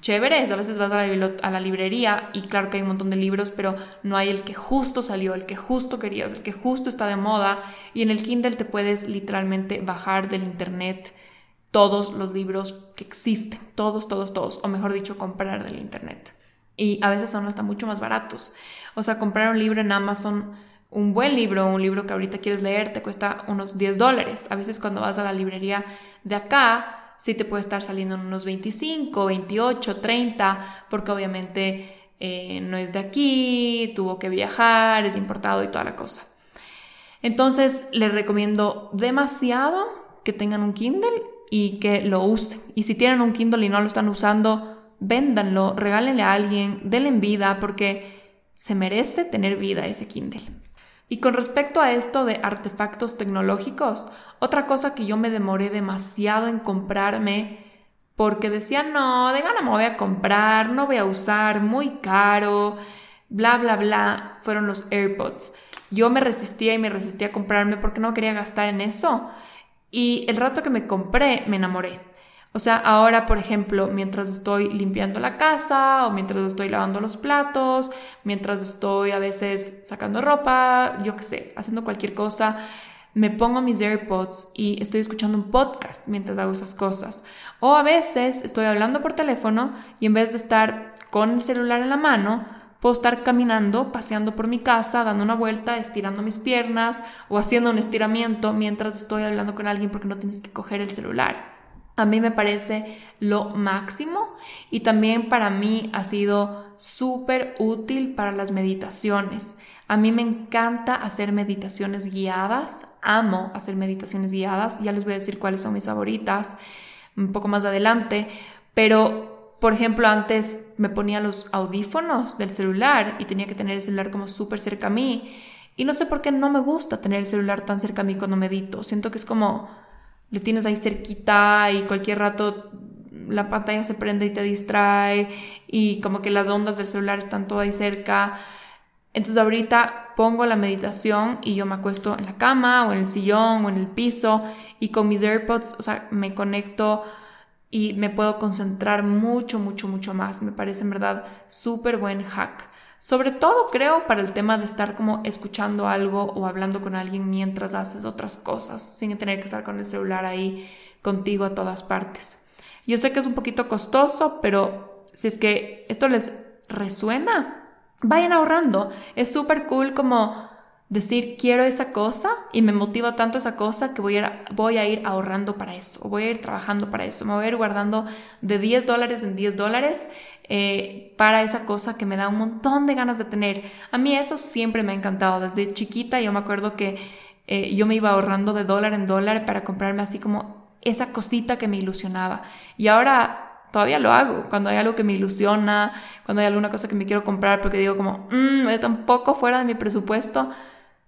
chéveres. A veces vas a la, a la, librería y claro que hay un montón de libros, pero no hay el que justo salió, el que justo querías, el que justo está de moda. Y en el Kindle te puedes literalmente bajar del internet todos los libros que existen, todos, todos, todos, o mejor dicho, comprar del internet. Y a veces son hasta mucho más baratos. O sea, comprar un libro en Amazon un buen libro, un libro que ahorita quieres leer, te cuesta unos 10 dólares. A veces cuando vas a la librería de acá, sí te puede estar saliendo en unos 25, 28, 30, porque obviamente eh, no es de aquí, tuvo que viajar, es importado y toda la cosa. Entonces les recomiendo demasiado que tengan un Kindle y que lo usen. Y si tienen un Kindle y no lo están usando, véndanlo, regálenle a alguien, denle en vida, porque se merece tener vida ese Kindle. Y con respecto a esto de artefactos tecnológicos, otra cosa que yo me demoré demasiado en comprarme porque decía, no, de gana me voy a comprar, no voy a usar, muy caro, bla, bla, bla, fueron los AirPods. Yo me resistía y me resistía a comprarme porque no quería gastar en eso. Y el rato que me compré, me enamoré. O sea, ahora, por ejemplo, mientras estoy limpiando la casa o mientras estoy lavando los platos, mientras estoy a veces sacando ropa, yo qué sé, haciendo cualquier cosa, me pongo mis AirPods y estoy escuchando un podcast mientras hago esas cosas. O a veces estoy hablando por teléfono y en vez de estar con el celular en la mano, puedo estar caminando, paseando por mi casa, dando una vuelta, estirando mis piernas o haciendo un estiramiento mientras estoy hablando con alguien porque no tienes que coger el celular a mí me parece lo máximo y también para mí ha sido súper útil para las meditaciones. A mí me encanta hacer meditaciones guiadas, amo hacer meditaciones guiadas, ya les voy a decir cuáles son mis favoritas un poco más adelante, pero por ejemplo antes me ponía los audífonos del celular y tenía que tener el celular como súper cerca a mí y no sé por qué no me gusta tener el celular tan cerca a mí cuando medito, siento que es como le tienes ahí cerquita y cualquier rato la pantalla se prende y te distrae y como que las ondas del celular están todo ahí cerca. Entonces ahorita pongo la meditación y yo me acuesto en la cama o en el sillón o en el piso y con mis AirPods, o sea, me conecto y me puedo concentrar mucho, mucho, mucho más. Me parece en verdad súper buen hack. Sobre todo creo para el tema de estar como escuchando algo o hablando con alguien mientras haces otras cosas, sin tener que estar con el celular ahí contigo a todas partes. Yo sé que es un poquito costoso, pero si es que esto les resuena, vayan ahorrando. Es súper cool como decir quiero esa cosa y me motiva tanto esa cosa que voy a, voy a ir ahorrando para eso, voy a ir trabajando para eso, me voy a ir guardando de 10 dólares en 10 dólares eh, para esa cosa que me da un montón de ganas de tener. A mí eso siempre me ha encantado, desde chiquita yo me acuerdo que eh, yo me iba ahorrando de dólar en dólar para comprarme así como esa cosita que me ilusionaba y ahora todavía lo hago. Cuando hay algo que me ilusiona, cuando hay alguna cosa que me quiero comprar porque digo como, mmm, está un poco fuera de mi presupuesto,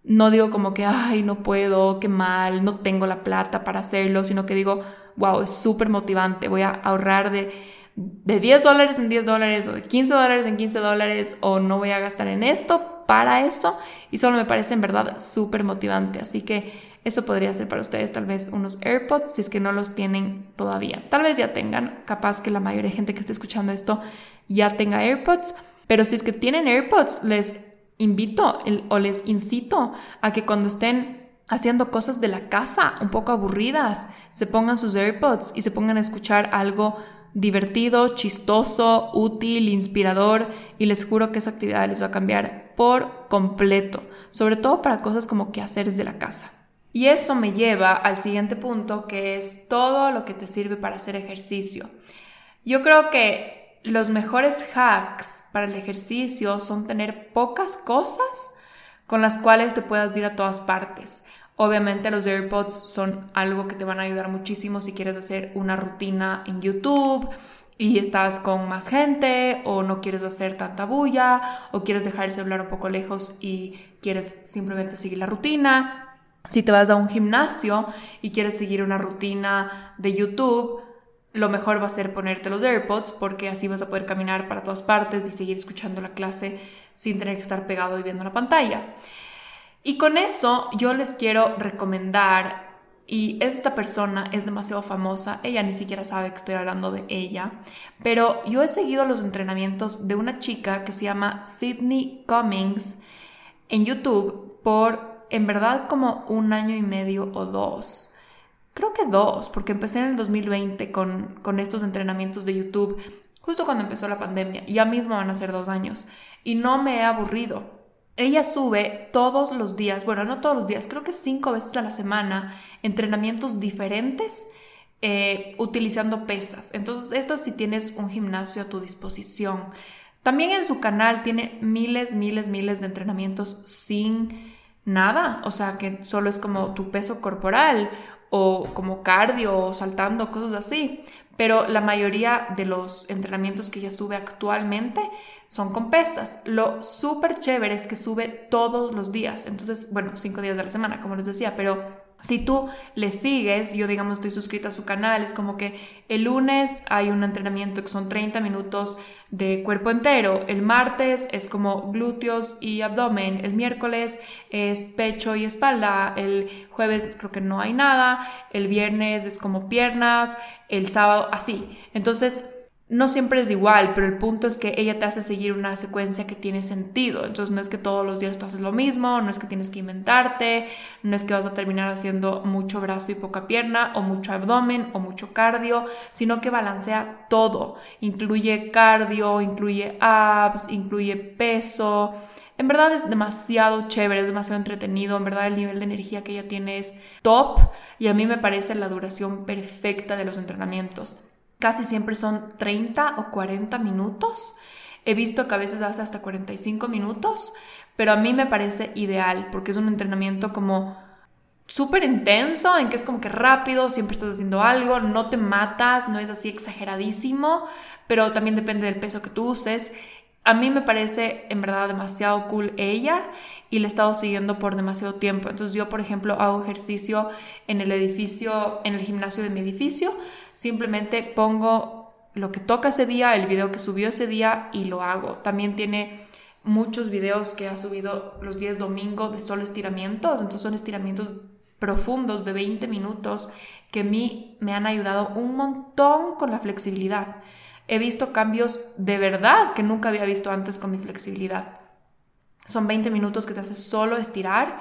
no digo como que, ay, no puedo, qué mal, no tengo la plata para hacerlo, sino que digo, wow, es súper motivante, voy a ahorrar de, de 10 dólares en 10 dólares o de 15 dólares en 15 dólares o no voy a gastar en esto para esto y solo me parece en verdad súper motivante. Así que eso podría ser para ustedes tal vez unos AirPods si es que no los tienen todavía. Tal vez ya tengan, capaz que la mayoría de gente que esté escuchando esto ya tenga AirPods, pero si es que tienen AirPods, les invito o les incito a que cuando estén haciendo cosas de la casa un poco aburridas, se pongan sus AirPods y se pongan a escuchar algo divertido, chistoso, útil, inspirador y les juro que esa actividad les va a cambiar por completo, sobre todo para cosas como quehaceres de la casa. Y eso me lleva al siguiente punto que es todo lo que te sirve para hacer ejercicio. Yo creo que los mejores hacks para el ejercicio son tener pocas cosas con las cuales te puedas ir a todas partes. Obviamente los AirPods son algo que te van a ayudar muchísimo si quieres hacer una rutina en YouTube y estás con más gente o no quieres hacer tanta bulla o quieres dejar el celular un poco lejos y quieres simplemente seguir la rutina. Si te vas a un gimnasio y quieres seguir una rutina de YouTube, lo mejor va a ser ponerte los AirPods porque así vas a poder caminar para todas partes y seguir escuchando la clase sin tener que estar pegado y viendo la pantalla. Y con eso yo les quiero recomendar, y esta persona es demasiado famosa, ella ni siquiera sabe que estoy hablando de ella, pero yo he seguido los entrenamientos de una chica que se llama Sydney Cummings en YouTube por en verdad como un año y medio o dos creo que dos, porque empecé en el 2020 con, con estos entrenamientos de YouTube, justo cuando empezó la pandemia, ya mismo van a ser dos años, y no me he aburrido. Ella sube todos los días, bueno, no todos los días, creo que cinco veces a la semana, entrenamientos diferentes eh, utilizando pesas. Entonces, esto si tienes un gimnasio a tu disposición. También en su canal tiene miles, miles, miles de entrenamientos sin nada, o sea, que solo es como tu peso corporal o como cardio o saltando, cosas así. Pero la mayoría de los entrenamientos que ella sube actualmente son con pesas. Lo súper chévere es que sube todos los días. Entonces, bueno, cinco días de la semana, como les decía, pero si tú le sigues, yo digamos estoy suscrita a su canal, es como que el lunes hay un entrenamiento que son 30 minutos de cuerpo entero, el martes es como glúteos y abdomen, el miércoles es pecho y espalda, el jueves creo que no hay nada, el viernes es como piernas, el sábado así. Entonces, no siempre es igual, pero el punto es que ella te hace seguir una secuencia que tiene sentido. Entonces no es que todos los días tú haces lo mismo, no es que tienes que inventarte, no es que vas a terminar haciendo mucho brazo y poca pierna, o mucho abdomen, o mucho cardio, sino que balancea todo. Incluye cardio, incluye abs, incluye peso. En verdad es demasiado chévere, es demasiado entretenido, en verdad el nivel de energía que ella tiene es top y a mí me parece la duración perfecta de los entrenamientos. Casi siempre son 30 o 40 minutos. He visto que a veces hace hasta 45 minutos, pero a mí me parece ideal porque es un entrenamiento como súper intenso, en que es como que rápido, siempre estás haciendo algo, no te matas, no es así exageradísimo, pero también depende del peso que tú uses. A mí me parece en verdad demasiado cool ella y la he estado siguiendo por demasiado tiempo. Entonces yo, por ejemplo, hago ejercicio en el edificio, en el gimnasio de mi edificio, Simplemente pongo lo que toca ese día, el video que subió ese día y lo hago. También tiene muchos videos que ha subido los días domingo de solo estiramientos. Entonces son estiramientos profundos de 20 minutos que a mí me han ayudado un montón con la flexibilidad. He visto cambios de verdad que nunca había visto antes con mi flexibilidad. Son 20 minutos que te haces solo estirar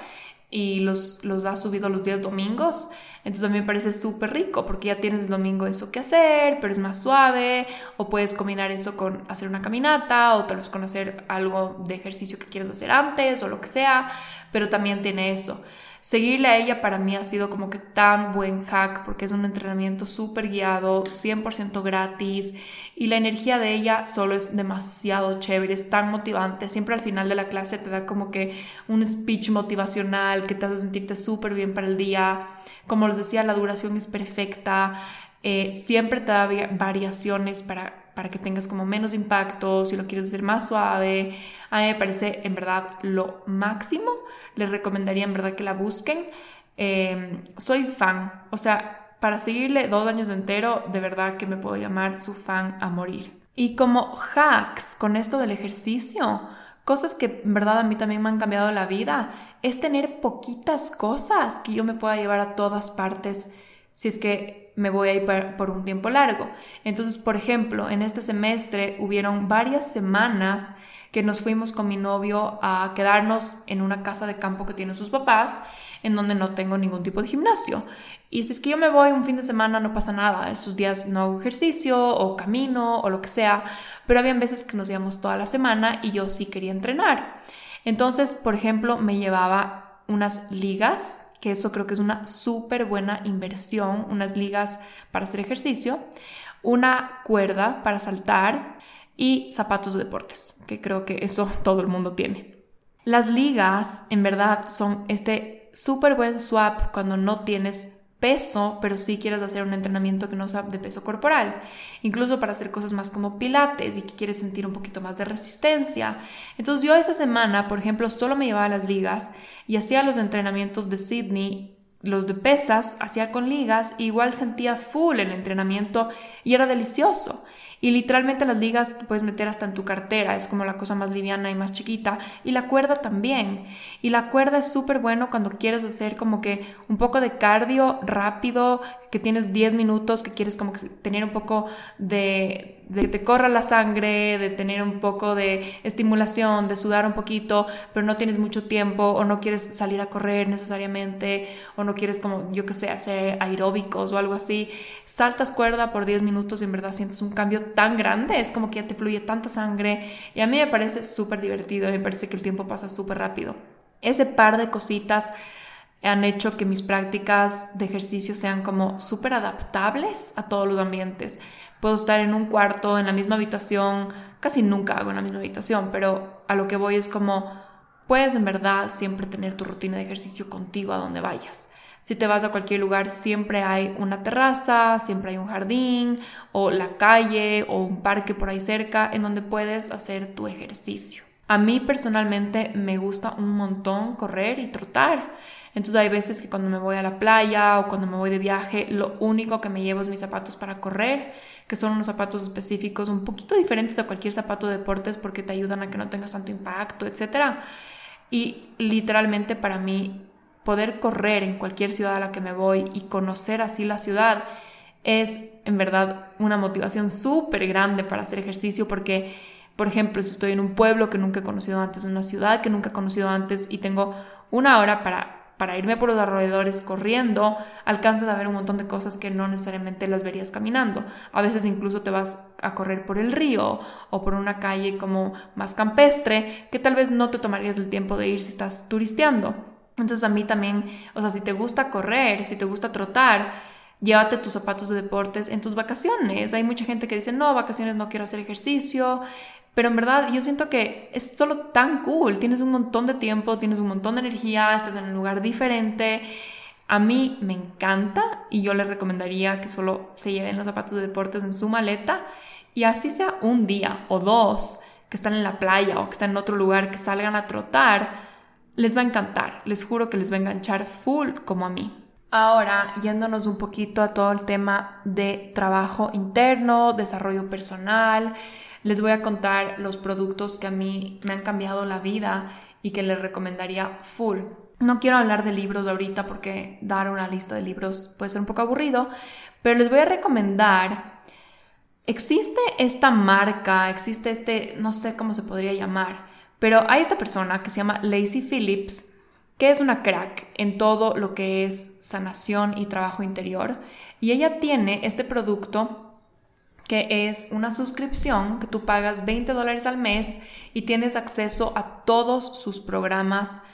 y los, los has subido los días domingos. Entonces me parece súper rico porque ya tienes el domingo eso que hacer, pero es más suave, o puedes combinar eso con hacer una caminata, o tal vez con hacer algo de ejercicio que quieres hacer antes, o lo que sea, pero también tiene eso. Seguirle a ella para mí ha sido como que tan buen hack porque es un entrenamiento súper guiado, 100% gratis y la energía de ella solo es demasiado chévere, es tan motivante. Siempre al final de la clase te da como que un speech motivacional que te hace sentirte súper bien para el día. Como les decía, la duración es perfecta. Eh, siempre te da variaciones para, para que tengas como menos impacto, si lo quieres hacer más suave. A mí me parece en verdad lo máximo. Les recomendaría en verdad que la busquen. Em, soy fan, o sea, para seguirle dos años entero, de verdad que me puedo llamar su fan a morir. Y como hacks con esto del ejercicio, cosas que en verdad a mí también me han cambiado la vida, es tener poquitas cosas que yo me pueda llevar a todas partes si es que me voy a ir por un tiempo largo. Entonces, por ejemplo, en este semestre hubieron varias semanas que nos fuimos con mi novio a quedarnos en una casa de campo que tienen sus papás, en donde no tengo ningún tipo de gimnasio. Y si es que yo me voy un fin de semana, no pasa nada. Esos días no hago ejercicio o camino o lo que sea. Pero habían veces que nos íbamos toda la semana y yo sí quería entrenar. Entonces, por ejemplo, me llevaba unas ligas, que eso creo que es una súper buena inversión, unas ligas para hacer ejercicio, una cuerda para saltar y zapatos de deportes que creo que eso [laughs] todo el mundo tiene. Las ligas en verdad son este súper buen swap cuando no tienes peso, pero sí quieres hacer un entrenamiento que no sea de peso corporal, incluso para hacer cosas más como pilates y que quieres sentir un poquito más de resistencia. Entonces yo esa semana, por ejemplo, solo me llevaba las ligas y hacía los entrenamientos de Sydney, los de pesas, hacía con ligas, igual sentía full el entrenamiento y era delicioso. Y literalmente las ligas puedes meter hasta en tu cartera, es como la cosa más liviana y más chiquita. Y la cuerda también. Y la cuerda es súper bueno cuando quieres hacer como que un poco de cardio rápido, que tienes 10 minutos, que quieres como tener un poco de, de que te corra la sangre, de tener un poco de estimulación, de sudar un poquito, pero no tienes mucho tiempo o no quieres salir a correr necesariamente o no quieres como yo que sé, hacer aeróbicos o algo así, saltas cuerda por 10 minutos y en verdad sientes un cambio tan grande, es como que ya te fluye tanta sangre y a mí me parece súper divertido, me parece que el tiempo pasa súper rápido. Ese par de cositas han hecho que mis prácticas de ejercicio sean como súper adaptables a todos los ambientes. Puedo estar en un cuarto, en la misma habitación, casi nunca hago en la misma habitación, pero a lo que voy es como puedes en verdad siempre tener tu rutina de ejercicio contigo a donde vayas. Si te vas a cualquier lugar, siempre hay una terraza, siempre hay un jardín, o la calle, o un parque por ahí cerca, en donde puedes hacer tu ejercicio. A mí personalmente me gusta un montón correr y trotar. Entonces hay veces que cuando me voy a la playa o cuando me voy de viaje, lo único que me llevo es mis zapatos para correr, que son unos zapatos específicos un poquito diferentes a cualquier zapato de deportes porque te ayudan a que no tengas tanto impacto, etc. Y literalmente para mí poder correr en cualquier ciudad a la que me voy y conocer así la ciudad es en verdad una motivación súper grande para hacer ejercicio porque, por ejemplo, si estoy en un pueblo que nunca he conocido antes, una ciudad que nunca he conocido antes y tengo una hora para para irme por los alrededores corriendo, alcanzas a ver un montón de cosas que no necesariamente las verías caminando. A veces incluso te vas a correr por el río o por una calle como más campestre, que tal vez no te tomarías el tiempo de ir si estás turisteando. Entonces a mí también, o sea, si te gusta correr, si te gusta trotar, llévate tus zapatos de deportes en tus vacaciones. Hay mucha gente que dice, no, vacaciones no quiero hacer ejercicio, pero en verdad yo siento que es solo tan cool, tienes un montón de tiempo, tienes un montón de energía, estás en un lugar diferente. A mí me encanta y yo les recomendaría que solo se lleven los zapatos de deportes en su maleta y así sea un día o dos que están en la playa o que están en otro lugar, que salgan a trotar, les va a encantar, les juro que les va a enganchar full como a mí. Ahora, yéndonos un poquito a todo el tema de trabajo interno, desarrollo personal, les voy a contar los productos que a mí me han cambiado la vida y que les recomendaría full. No quiero hablar de libros ahorita porque dar una lista de libros puede ser un poco aburrido, pero les voy a recomendar, existe esta marca, existe este, no sé cómo se podría llamar, pero hay esta persona que se llama Lacey Phillips, que es una crack en todo lo que es sanación y trabajo interior, y ella tiene este producto que es una suscripción que tú pagas 20 dólares al mes y tienes acceso a todos sus programas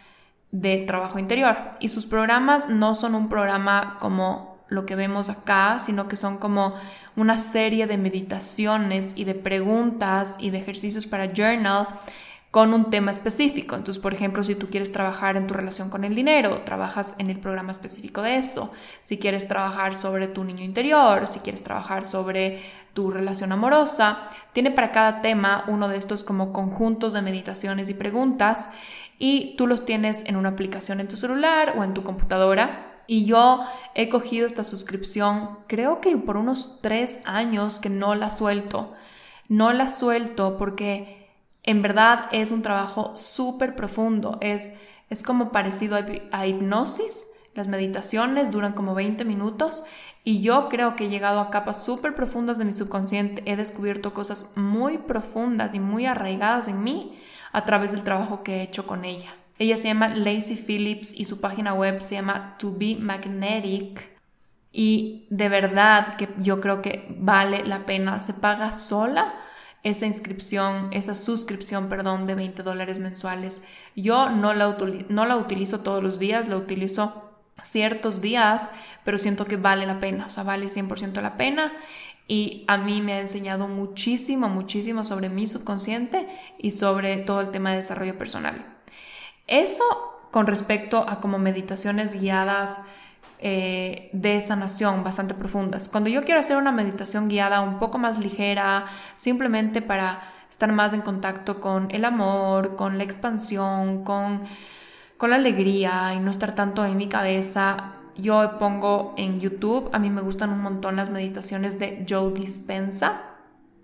de trabajo interior. Y sus programas no son un programa como lo que vemos acá, sino que son como una serie de meditaciones y de preguntas y de ejercicios para journal con un tema específico. Entonces, por ejemplo, si tú quieres trabajar en tu relación con el dinero, trabajas en el programa específico de eso. Si quieres trabajar sobre tu niño interior, si quieres trabajar sobre tu relación amorosa, tiene para cada tema uno de estos como conjuntos de meditaciones y preguntas y tú los tienes en una aplicación en tu celular o en tu computadora. Y yo he cogido esta suscripción, creo que por unos tres años que no la suelto. No la suelto porque en verdad es un trabajo súper profundo. Es, es como parecido a, hipnosis. Las meditaciones duran como 20 minutos y yo creo que he llegado a capas súper profundas de mi subconsciente. He descubierto cosas muy profundas y muy arraigadas en mí a través del trabajo que he hecho con ella. Ella se llama Lacey Phillips y su página web se llama To Be Magnetic. Y de verdad que yo creo que vale la pena. Se paga sola esa inscripción, esa suscripción, perdón, de 20 dólares mensuales. Yo no la, no la utilizo todos los días, la utilizo ciertos días, pero siento que vale la pena, o sea, vale 100% la pena y a mí me ha enseñado muchísimo, muchísimo sobre mi subconsciente y sobre todo el tema de desarrollo personal. Eso con respecto a como meditaciones guiadas eh, de sanación bastante profundas. Cuando yo quiero hacer una meditación guiada un poco más ligera, simplemente para estar más en contacto con el amor, con la expansión, con, con la alegría y no estar tanto en mi cabeza, yo pongo en YouTube, a mí me gustan un montón las meditaciones de Joe Dispensa.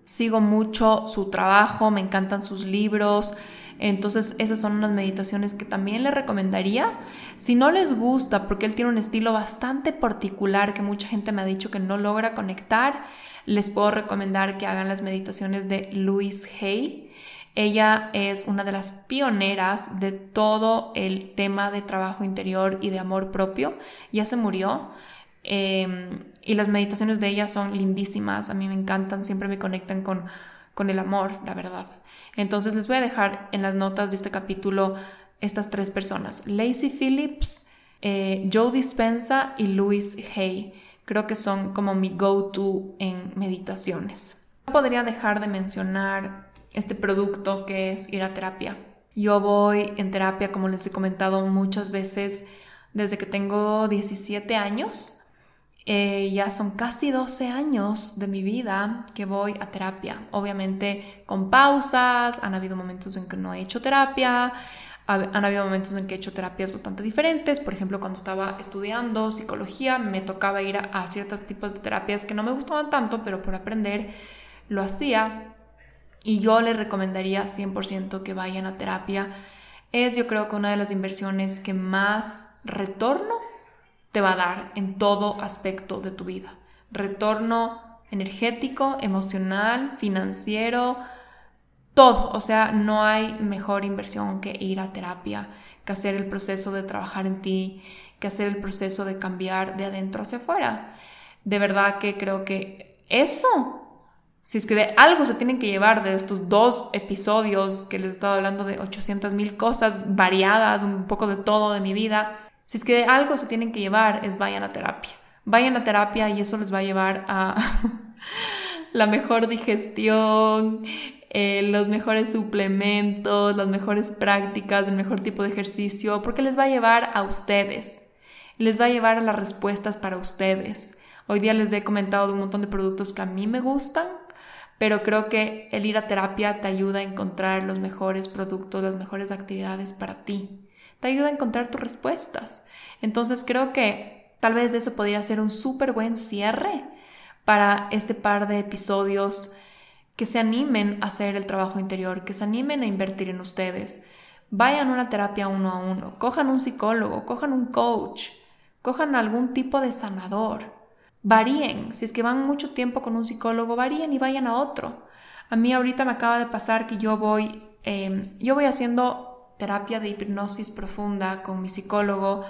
Sigo mucho su trabajo, me encantan sus libros. Entonces esas son unas meditaciones que también les recomendaría. Si no les gusta, porque él tiene un estilo bastante particular que mucha gente me ha dicho que no logra conectar, les puedo recomendar que hagan las meditaciones de Louise Hay. Ella es una de las pioneras de todo el tema de trabajo interior y de amor propio. Ya se murió. Em, y las meditaciones de ella son lindísimas. A mí me encantan, siempre me conectan con, con el amor, la verdad. Entonces les voy a dejar en las notas de este capítulo estas tres personas. Lacey Phillips, eh, Joe Dispensa y Louis Hay. Creo que son como mi go-to en meditaciones. No podría dejar de mencionar este producto que es ir a terapia. Yo voy en terapia, como les he comentado muchas veces, desde que tengo 17 años. Eh, ya son casi 12 años de mi vida que voy a terapia. Obviamente con pausas, han habido momentos en que no he hecho terapia, han habido momentos en que he hecho terapias bastante diferentes. Por ejemplo, cuando estaba estudiando psicología, me tocaba ir a, a ciertos tipos de terapias que no me gustaban tanto, pero por aprender lo hacía. Y yo les recomendaría 100% que vayan a terapia. Es yo creo que una de las inversiones que más retorno te va a dar en todo aspecto de tu vida. Retorno energético, emocional, financiero, todo. O sea, no hay mejor inversión que ir a terapia, que hacer el proceso de trabajar en ti, que hacer el proceso de cambiar de adentro hacia afuera. De verdad que creo que eso si es que de algo se tienen que llevar de estos dos episodios que les he estado hablando de 800 mil cosas variadas, un poco de todo de mi vida, si es que de algo se tienen que llevar es vayan a terapia. Vayan a terapia y eso les va a llevar a [laughs] la mejor digestión, eh, los mejores suplementos, las mejores prácticas, el mejor tipo de ejercicio, porque les va a llevar a ustedes, les va a llevar a las respuestas para ustedes. Hoy día les he comentado de un montón de productos que a mí me gustan, pero creo que el ir a terapia te ayuda a encontrar los mejores productos, las mejores actividades para ti. Te ayuda a encontrar tus respuestas. Entonces creo que tal vez eso podría ser un súper buen cierre para este par de episodios que se animen a hacer el trabajo interior, que se animen a invertir en ustedes. vayan a una terapia uno a uno, cojan un psicólogo, cojan un coach, cojan algún tipo de sanador. Varíen, si es que van mucho tiempo con un psicólogo, varíen y vayan a otro. A mí ahorita me acaba de pasar que yo voy, em, yo voy haciendo terapia de hipnosis profunda con mi psicólogo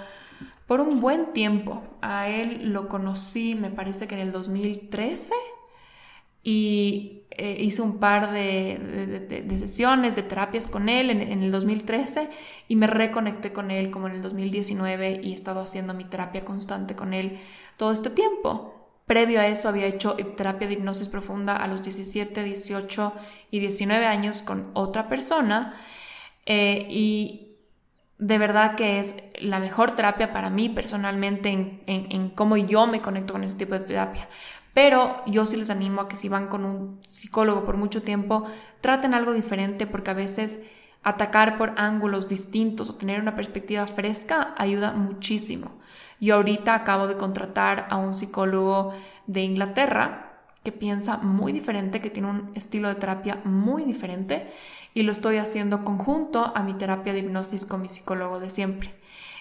por un buen tiempo. A él lo conocí, me parece que en el 2013 y eh, hice un par de, sesiones, de terapias con él en, el 2013 y me reconecté con él como en el 2019 y he estado haciendo mi terapia constante con él todo este tiempo. Previo a eso había hecho terapia de hipnosis profunda a los 17, 18 y 19 años con otra persona eh, y de verdad que es la mejor terapia para mí personalmente en, en cómo yo me conecto con ese tipo de terapia. Pero yo sí les animo a que si van con un psicólogo por mucho tiempo, traten algo diferente porque a veces atacar por ángulos distintos o tener una perspectiva fresca ayuda muchísimo. Yo ahorita acabo de contratar a un psicólogo de Inglaterra que piensa muy diferente, que tiene un estilo de terapia muy diferente y lo estoy haciendo conjunto a mi terapia de hipnosis con mi psicólogo de siempre.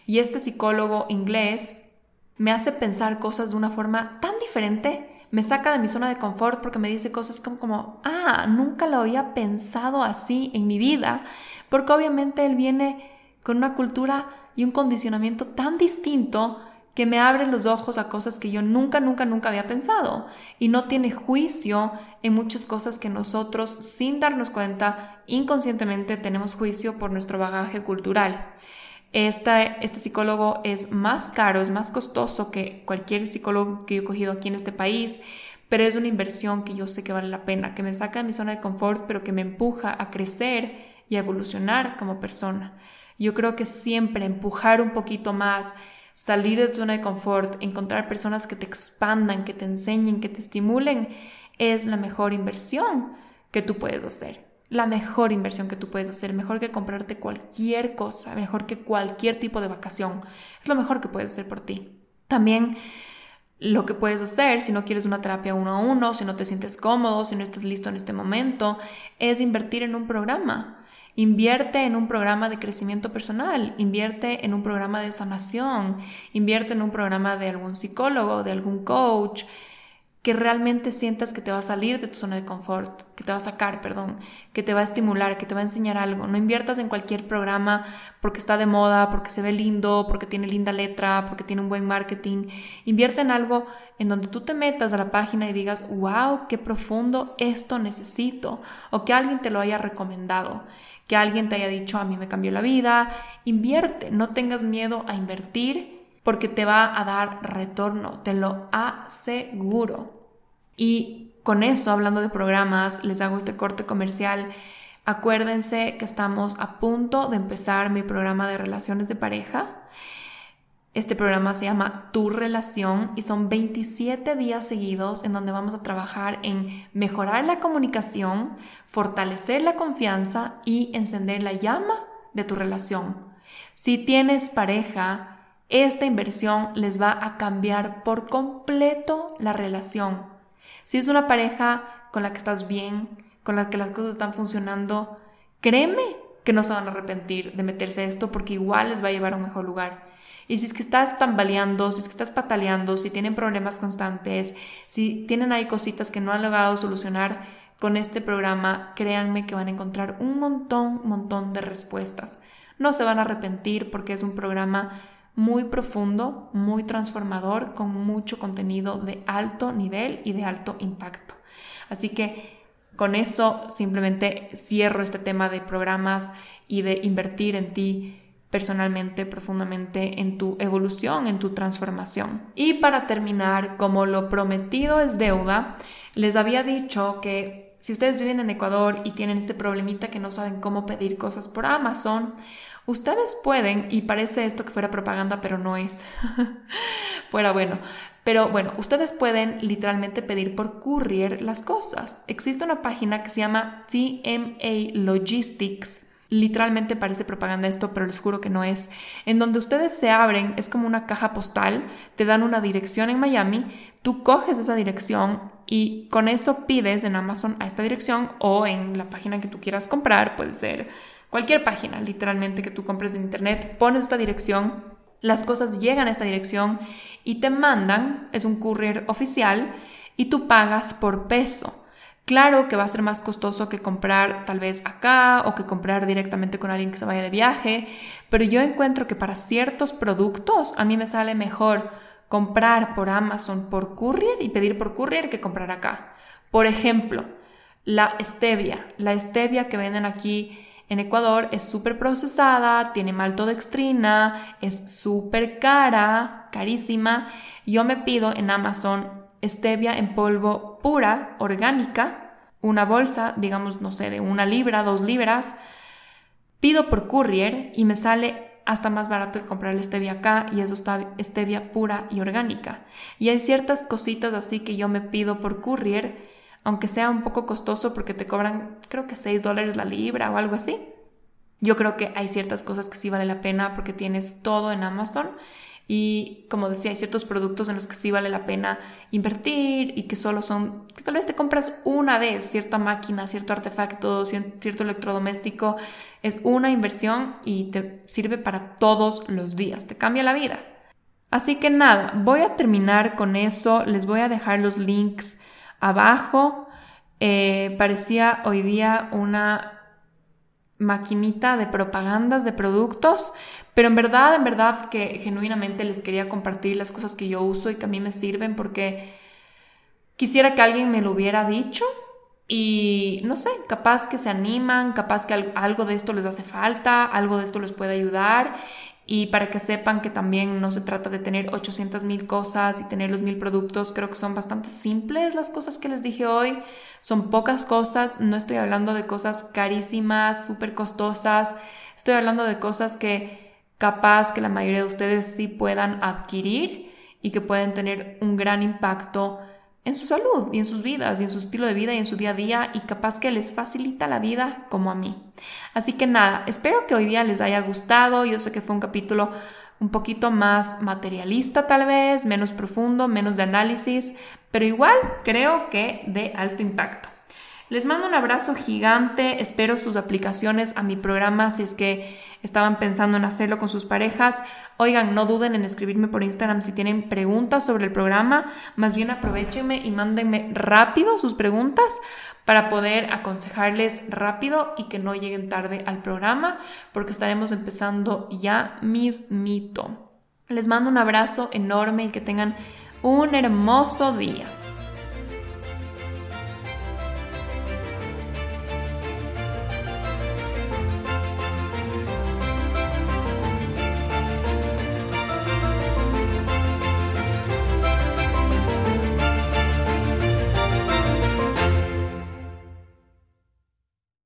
Y este psicólogo inglés me hace pensar cosas de una forma tan diferente me saca de mi zona de confort porque me dice cosas como, como, ah, nunca lo había pensado así en mi vida, porque obviamente él viene con una cultura y un condicionamiento tan distinto que me abre los ojos a cosas que yo nunca, nunca, nunca había pensado y no tiene juicio en muchas cosas que nosotros, sin darnos cuenta, inconscientemente tenemos juicio por nuestro bagaje cultural. Este, este psicólogo es más caro, es más costoso que cualquier psicólogo que yo he cogido aquí en este país, pero es una inversión que yo sé que vale la pena, que me saca de mi zona de confort, pero que me empuja a crecer y a evolucionar como persona. Yo creo que siempre empujar un poquito más, salir de tu zona de confort, encontrar personas que te expandan, que te enseñen, que te estimulen, es la mejor inversión que tú puedes hacer la mejor inversión que tú puedes hacer, mejor que comprarte cualquier cosa, mejor que cualquier tipo de vacación. Es lo mejor que puedes hacer por ti. También lo que puedes hacer si no quieres una terapia uno a uno, si no te sientes cómodo, si no estás listo en este momento, es invertir en un programa. Invierte en un programa de crecimiento personal, invierte en un programa de sanación, invierte en un programa de algún psicólogo, de algún coach, que realmente sientas que te va a salir de tu zona de confort, que te va a sacar, perdón, que te va a estimular, que te va a enseñar algo. No inviertas en cualquier programa porque está de moda, porque se ve lindo, porque tiene linda letra, porque tiene un buen marketing. Invierte en algo en donde tú te metas a la página y digas, wow, qué profundo, esto necesito. O que alguien te lo haya recomendado, que alguien te haya dicho, a mí me cambió la vida. Invierte, no tengas miedo a invertir porque te va a dar retorno, te lo aseguro. Y con eso, hablando de programas, les hago este corte comercial. Acuérdense que estamos a punto de empezar mi programa de relaciones de pareja. Este programa se llama Tu Relación y son 27 días seguidos en donde vamos a trabajar en mejorar la comunicación, fortalecer la confianza y encender la llama de tu relación. Si tienes pareja, esta inversión les va a cambiar por completo la relación. Si es una pareja con la que estás bien, con la que las cosas están funcionando, créeme que no se van a arrepentir de meterse a esto porque igual les va a llevar a un mejor lugar. Y si es que estás tambaleando, si es que estás pataleando, si tienen problemas constantes, si tienen ahí cositas que no han logrado solucionar con este programa, créanme que van a encontrar un montón, montón de respuestas. No se van a arrepentir porque es un programa muy profundo, muy transformador, con mucho contenido de alto nivel y de alto impacto. Así que con eso simplemente cierro este tema de programas y de invertir en ti personalmente, profundamente, en tu evolución, en tu transformación. Y para terminar, como lo prometido es deuda, les había dicho que si ustedes viven en Ecuador y tienen este problemita que no saben cómo pedir cosas por Amazon, Ustedes pueden, y parece esto que fuera propaganda, pero no es, [laughs] fuera bueno, pero bueno, ustedes pueden literalmente pedir por courier las cosas. Existe una página que se llama TMA Logistics. Literalmente parece propaganda esto, pero les juro que no es. En donde ustedes se abren, es como una caja postal, te dan una dirección en Miami, tú coges esa dirección y con eso pides en Amazon a esta dirección o en la página que tú quieras comprar, puede ser cualquier página literalmente que tú compres en internet, pones esta dirección, las cosas llegan a esta dirección y te mandan, es un courier oficial, y tú pagas por peso. Claro que va a ser más costoso que comprar tal vez acá o que comprar directamente con alguien que se vaya de viaje, pero yo encuentro que para ciertos productos a mí me sale mejor comprar por Amazon por courier y pedir por courier que comprar acá. Por ejemplo, la stevia. La stevia que venden aquí en Ecuador es súper procesada, tiene maltodextrina, es súper cara, carísima. Yo me pido en Amazon stevia en polvo pura, orgánica, una bolsa, digamos, no sé, de una libra, dos libras, pido por courier y me sale hasta más barato que comprar la stevia acá y eso está stevia pura y orgánica. Y hay ciertas cositas así que yo me pido por courier, aunque sea un poco costoso porque te cobran creo que 6 dólares la libra o algo así. Yo creo que hay ciertas cosas que sí vale la pena porque tienes todo en Amazon y como decía, hay ciertos productos en los que sí vale la pena invertir y que solo son, que tal vez te compras una vez cierta máquina, cierto artefacto, cierto electrodoméstico. Es una inversión y te sirve para todos los días, te cambia la vida. Así que nada, voy a terminar con eso. Les voy a dejar los links abajo. Eh, parecía hoy día una maquinita de propagandas de productos, pero en verdad, en verdad que genuinamente les quería compartir las cosas que yo uso y que a mí me sirven porque quisiera que alguien me lo hubiera dicho y no sé, capaz que se animan, capaz que algo de esto les hace falta, algo de esto les puede ayudar y para que sepan que también no se trata de tener 800 mil cosas y tener los mil productos, creo que son bastante simples las cosas que les dije hoy. Son pocas cosas, no estoy hablando de cosas carísimas, súper costosas, estoy hablando de cosas que capaz que la mayoría de ustedes sí puedan adquirir y que pueden tener un gran impacto en su salud y en sus vidas y en su estilo de vida y en su día a día y capaz que les facilita la vida como a mí. Así que nada, espero que hoy día les haya gustado. Yo sé que fue un capítulo un poquito más materialista tal vez, menos profundo, menos de análisis, pero igual creo que de alto impacto. Les mando un abrazo gigante, espero sus aplicaciones a mi programa si es que estaban pensando en hacerlo con sus parejas. Oigan, no duden en escribirme por Instagram si tienen preguntas sobre el programa, más bien aprovechenme y mándenme rápido sus preguntas para poder aconsejarles rápido y que no lleguen tarde al programa, porque estaremos empezando ya mismito. Les mando un abrazo enorme y que tengan un hermoso día.